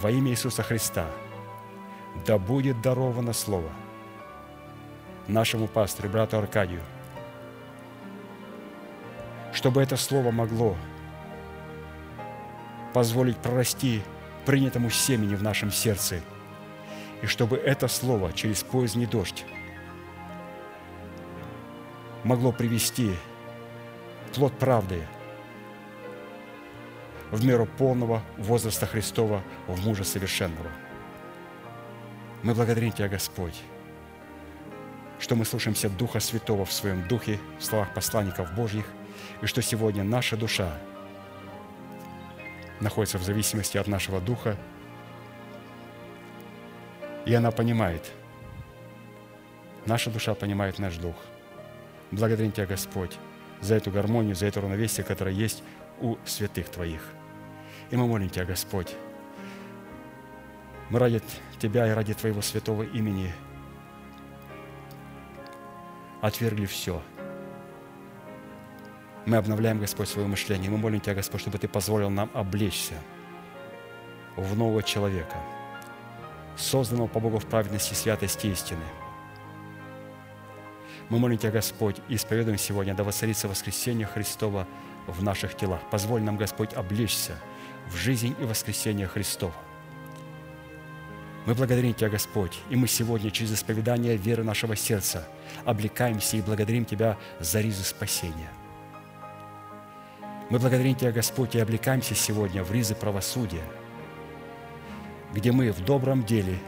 во имя Иисуса Христа, да будет даровано Слово нашему пастору, брату Аркадию – чтобы это слово могло позволить прорасти принятому семени в нашем сердце, и чтобы это слово через поздний дождь могло привести плод правды в меру полного возраста Христова в мужа совершенного. Мы благодарим Тебя, Господь, что мы слушаемся Духа Святого в Своем Духе, в словах посланников Божьих, и что сегодня наша душа находится в зависимости от нашего Духа, и она понимает, наша душа понимает наш Дух. Благодарим Тебя, Господь, за эту гармонию, за это равновесие, которое есть у святых Твоих. И мы молим Тебя, Господь, мы ради Тебя и ради Твоего святого имени отвергли все. Мы обновляем, Господь, свое мышление. Мы молим Тебя, Господь, чтобы Ты позволил нам облечься в нового человека, созданного по Богу в праведности, святости истины – мы молим Тебя, Господь, и исповедуем сегодня, да воцарится воскресение Христова в наших телах. Позволь нам, Господь, облечься в жизнь и воскресение Христова. Мы благодарим Тебя, Господь, и мы сегодня через исповедание веры нашего сердца облекаемся и благодарим Тебя за ризы спасения. Мы благодарим Тебя, Господь, и облекаемся сегодня в ризы правосудия, где мы в добром деле,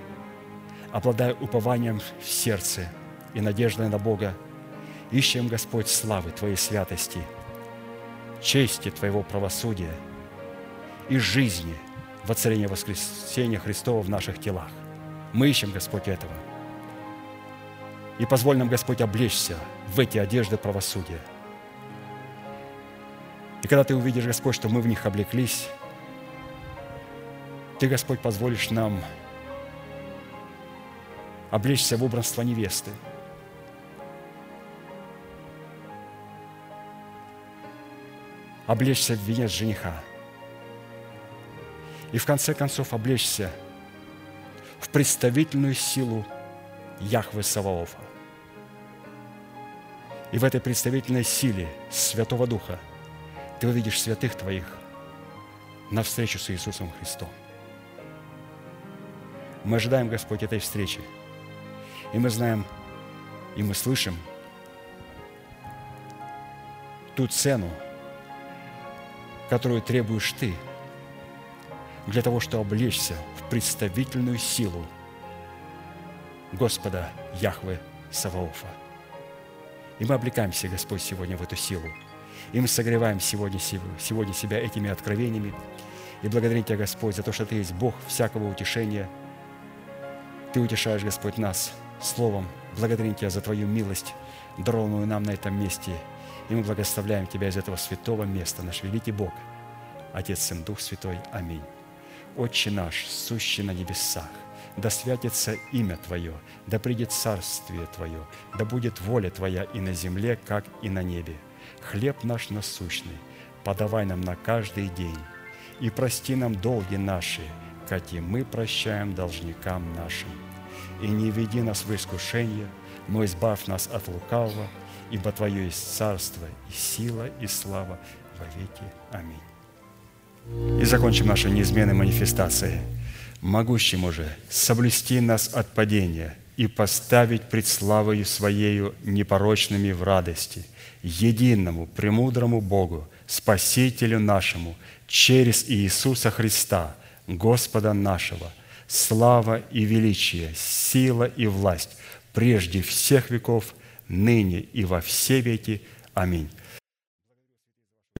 обладая упованием в сердце – и надеждой на Бога, ищем, Господь, славы Твоей святости, чести Твоего правосудия и жизни воцарения воскресения Христова в наших телах. Мы ищем, Господь, этого. И позволь нам, Господь, облечься в эти одежды правосудия. И когда Ты увидишь, Господь, что мы в них облеклись, Ты, Господь, позволишь нам облечься в убранство невесты – облечься в венец жениха. И в конце концов облечься в представительную силу Яхвы Саваофа. И в этой представительной силе Святого Духа ты увидишь святых Твоих навстречу с Иисусом Христом. Мы ожидаем, Господь, этой встречи. И мы знаем, и мы слышим ту цену, которую требуешь Ты, для того, чтобы облечься в представительную силу Господа Яхвы Саваофа. И мы облекаемся, Господь, сегодня в эту силу. И мы согреваем сегодня, сегодня себя этими откровениями. И благодарим Тебя, Господь, за то, что Ты есть Бог всякого утешения. Ты утешаешь, Господь, нас Словом. Благодарим Тебя за Твою милость, дарованную нам на этом месте – и мы благословляем Тебя из этого святого места, наш великий Бог, Отец, Сын, Дух Святой. Аминь. Отче наш, сущий на небесах, да святится имя Твое, да придет царствие Твое, да будет воля Твоя и на земле, как и на небе. Хлеб наш насущный, подавай нам на каждый день, и прости нам долги наши, как и мы прощаем должникам нашим. И не веди нас в искушение, но избавь нас от лукавого, ибо Твое есть царство и сила и слава во веки. Аминь. И закончим нашу неизменной манифестацией. Могущему же соблюсти нас от падения и поставить пред славою Своею непорочными в радости, единому, премудрому Богу, Спасителю нашему, через Иисуса Христа, Господа нашего, слава и величие, сила и власть прежде всех веков – ныне и во все веки. Аминь.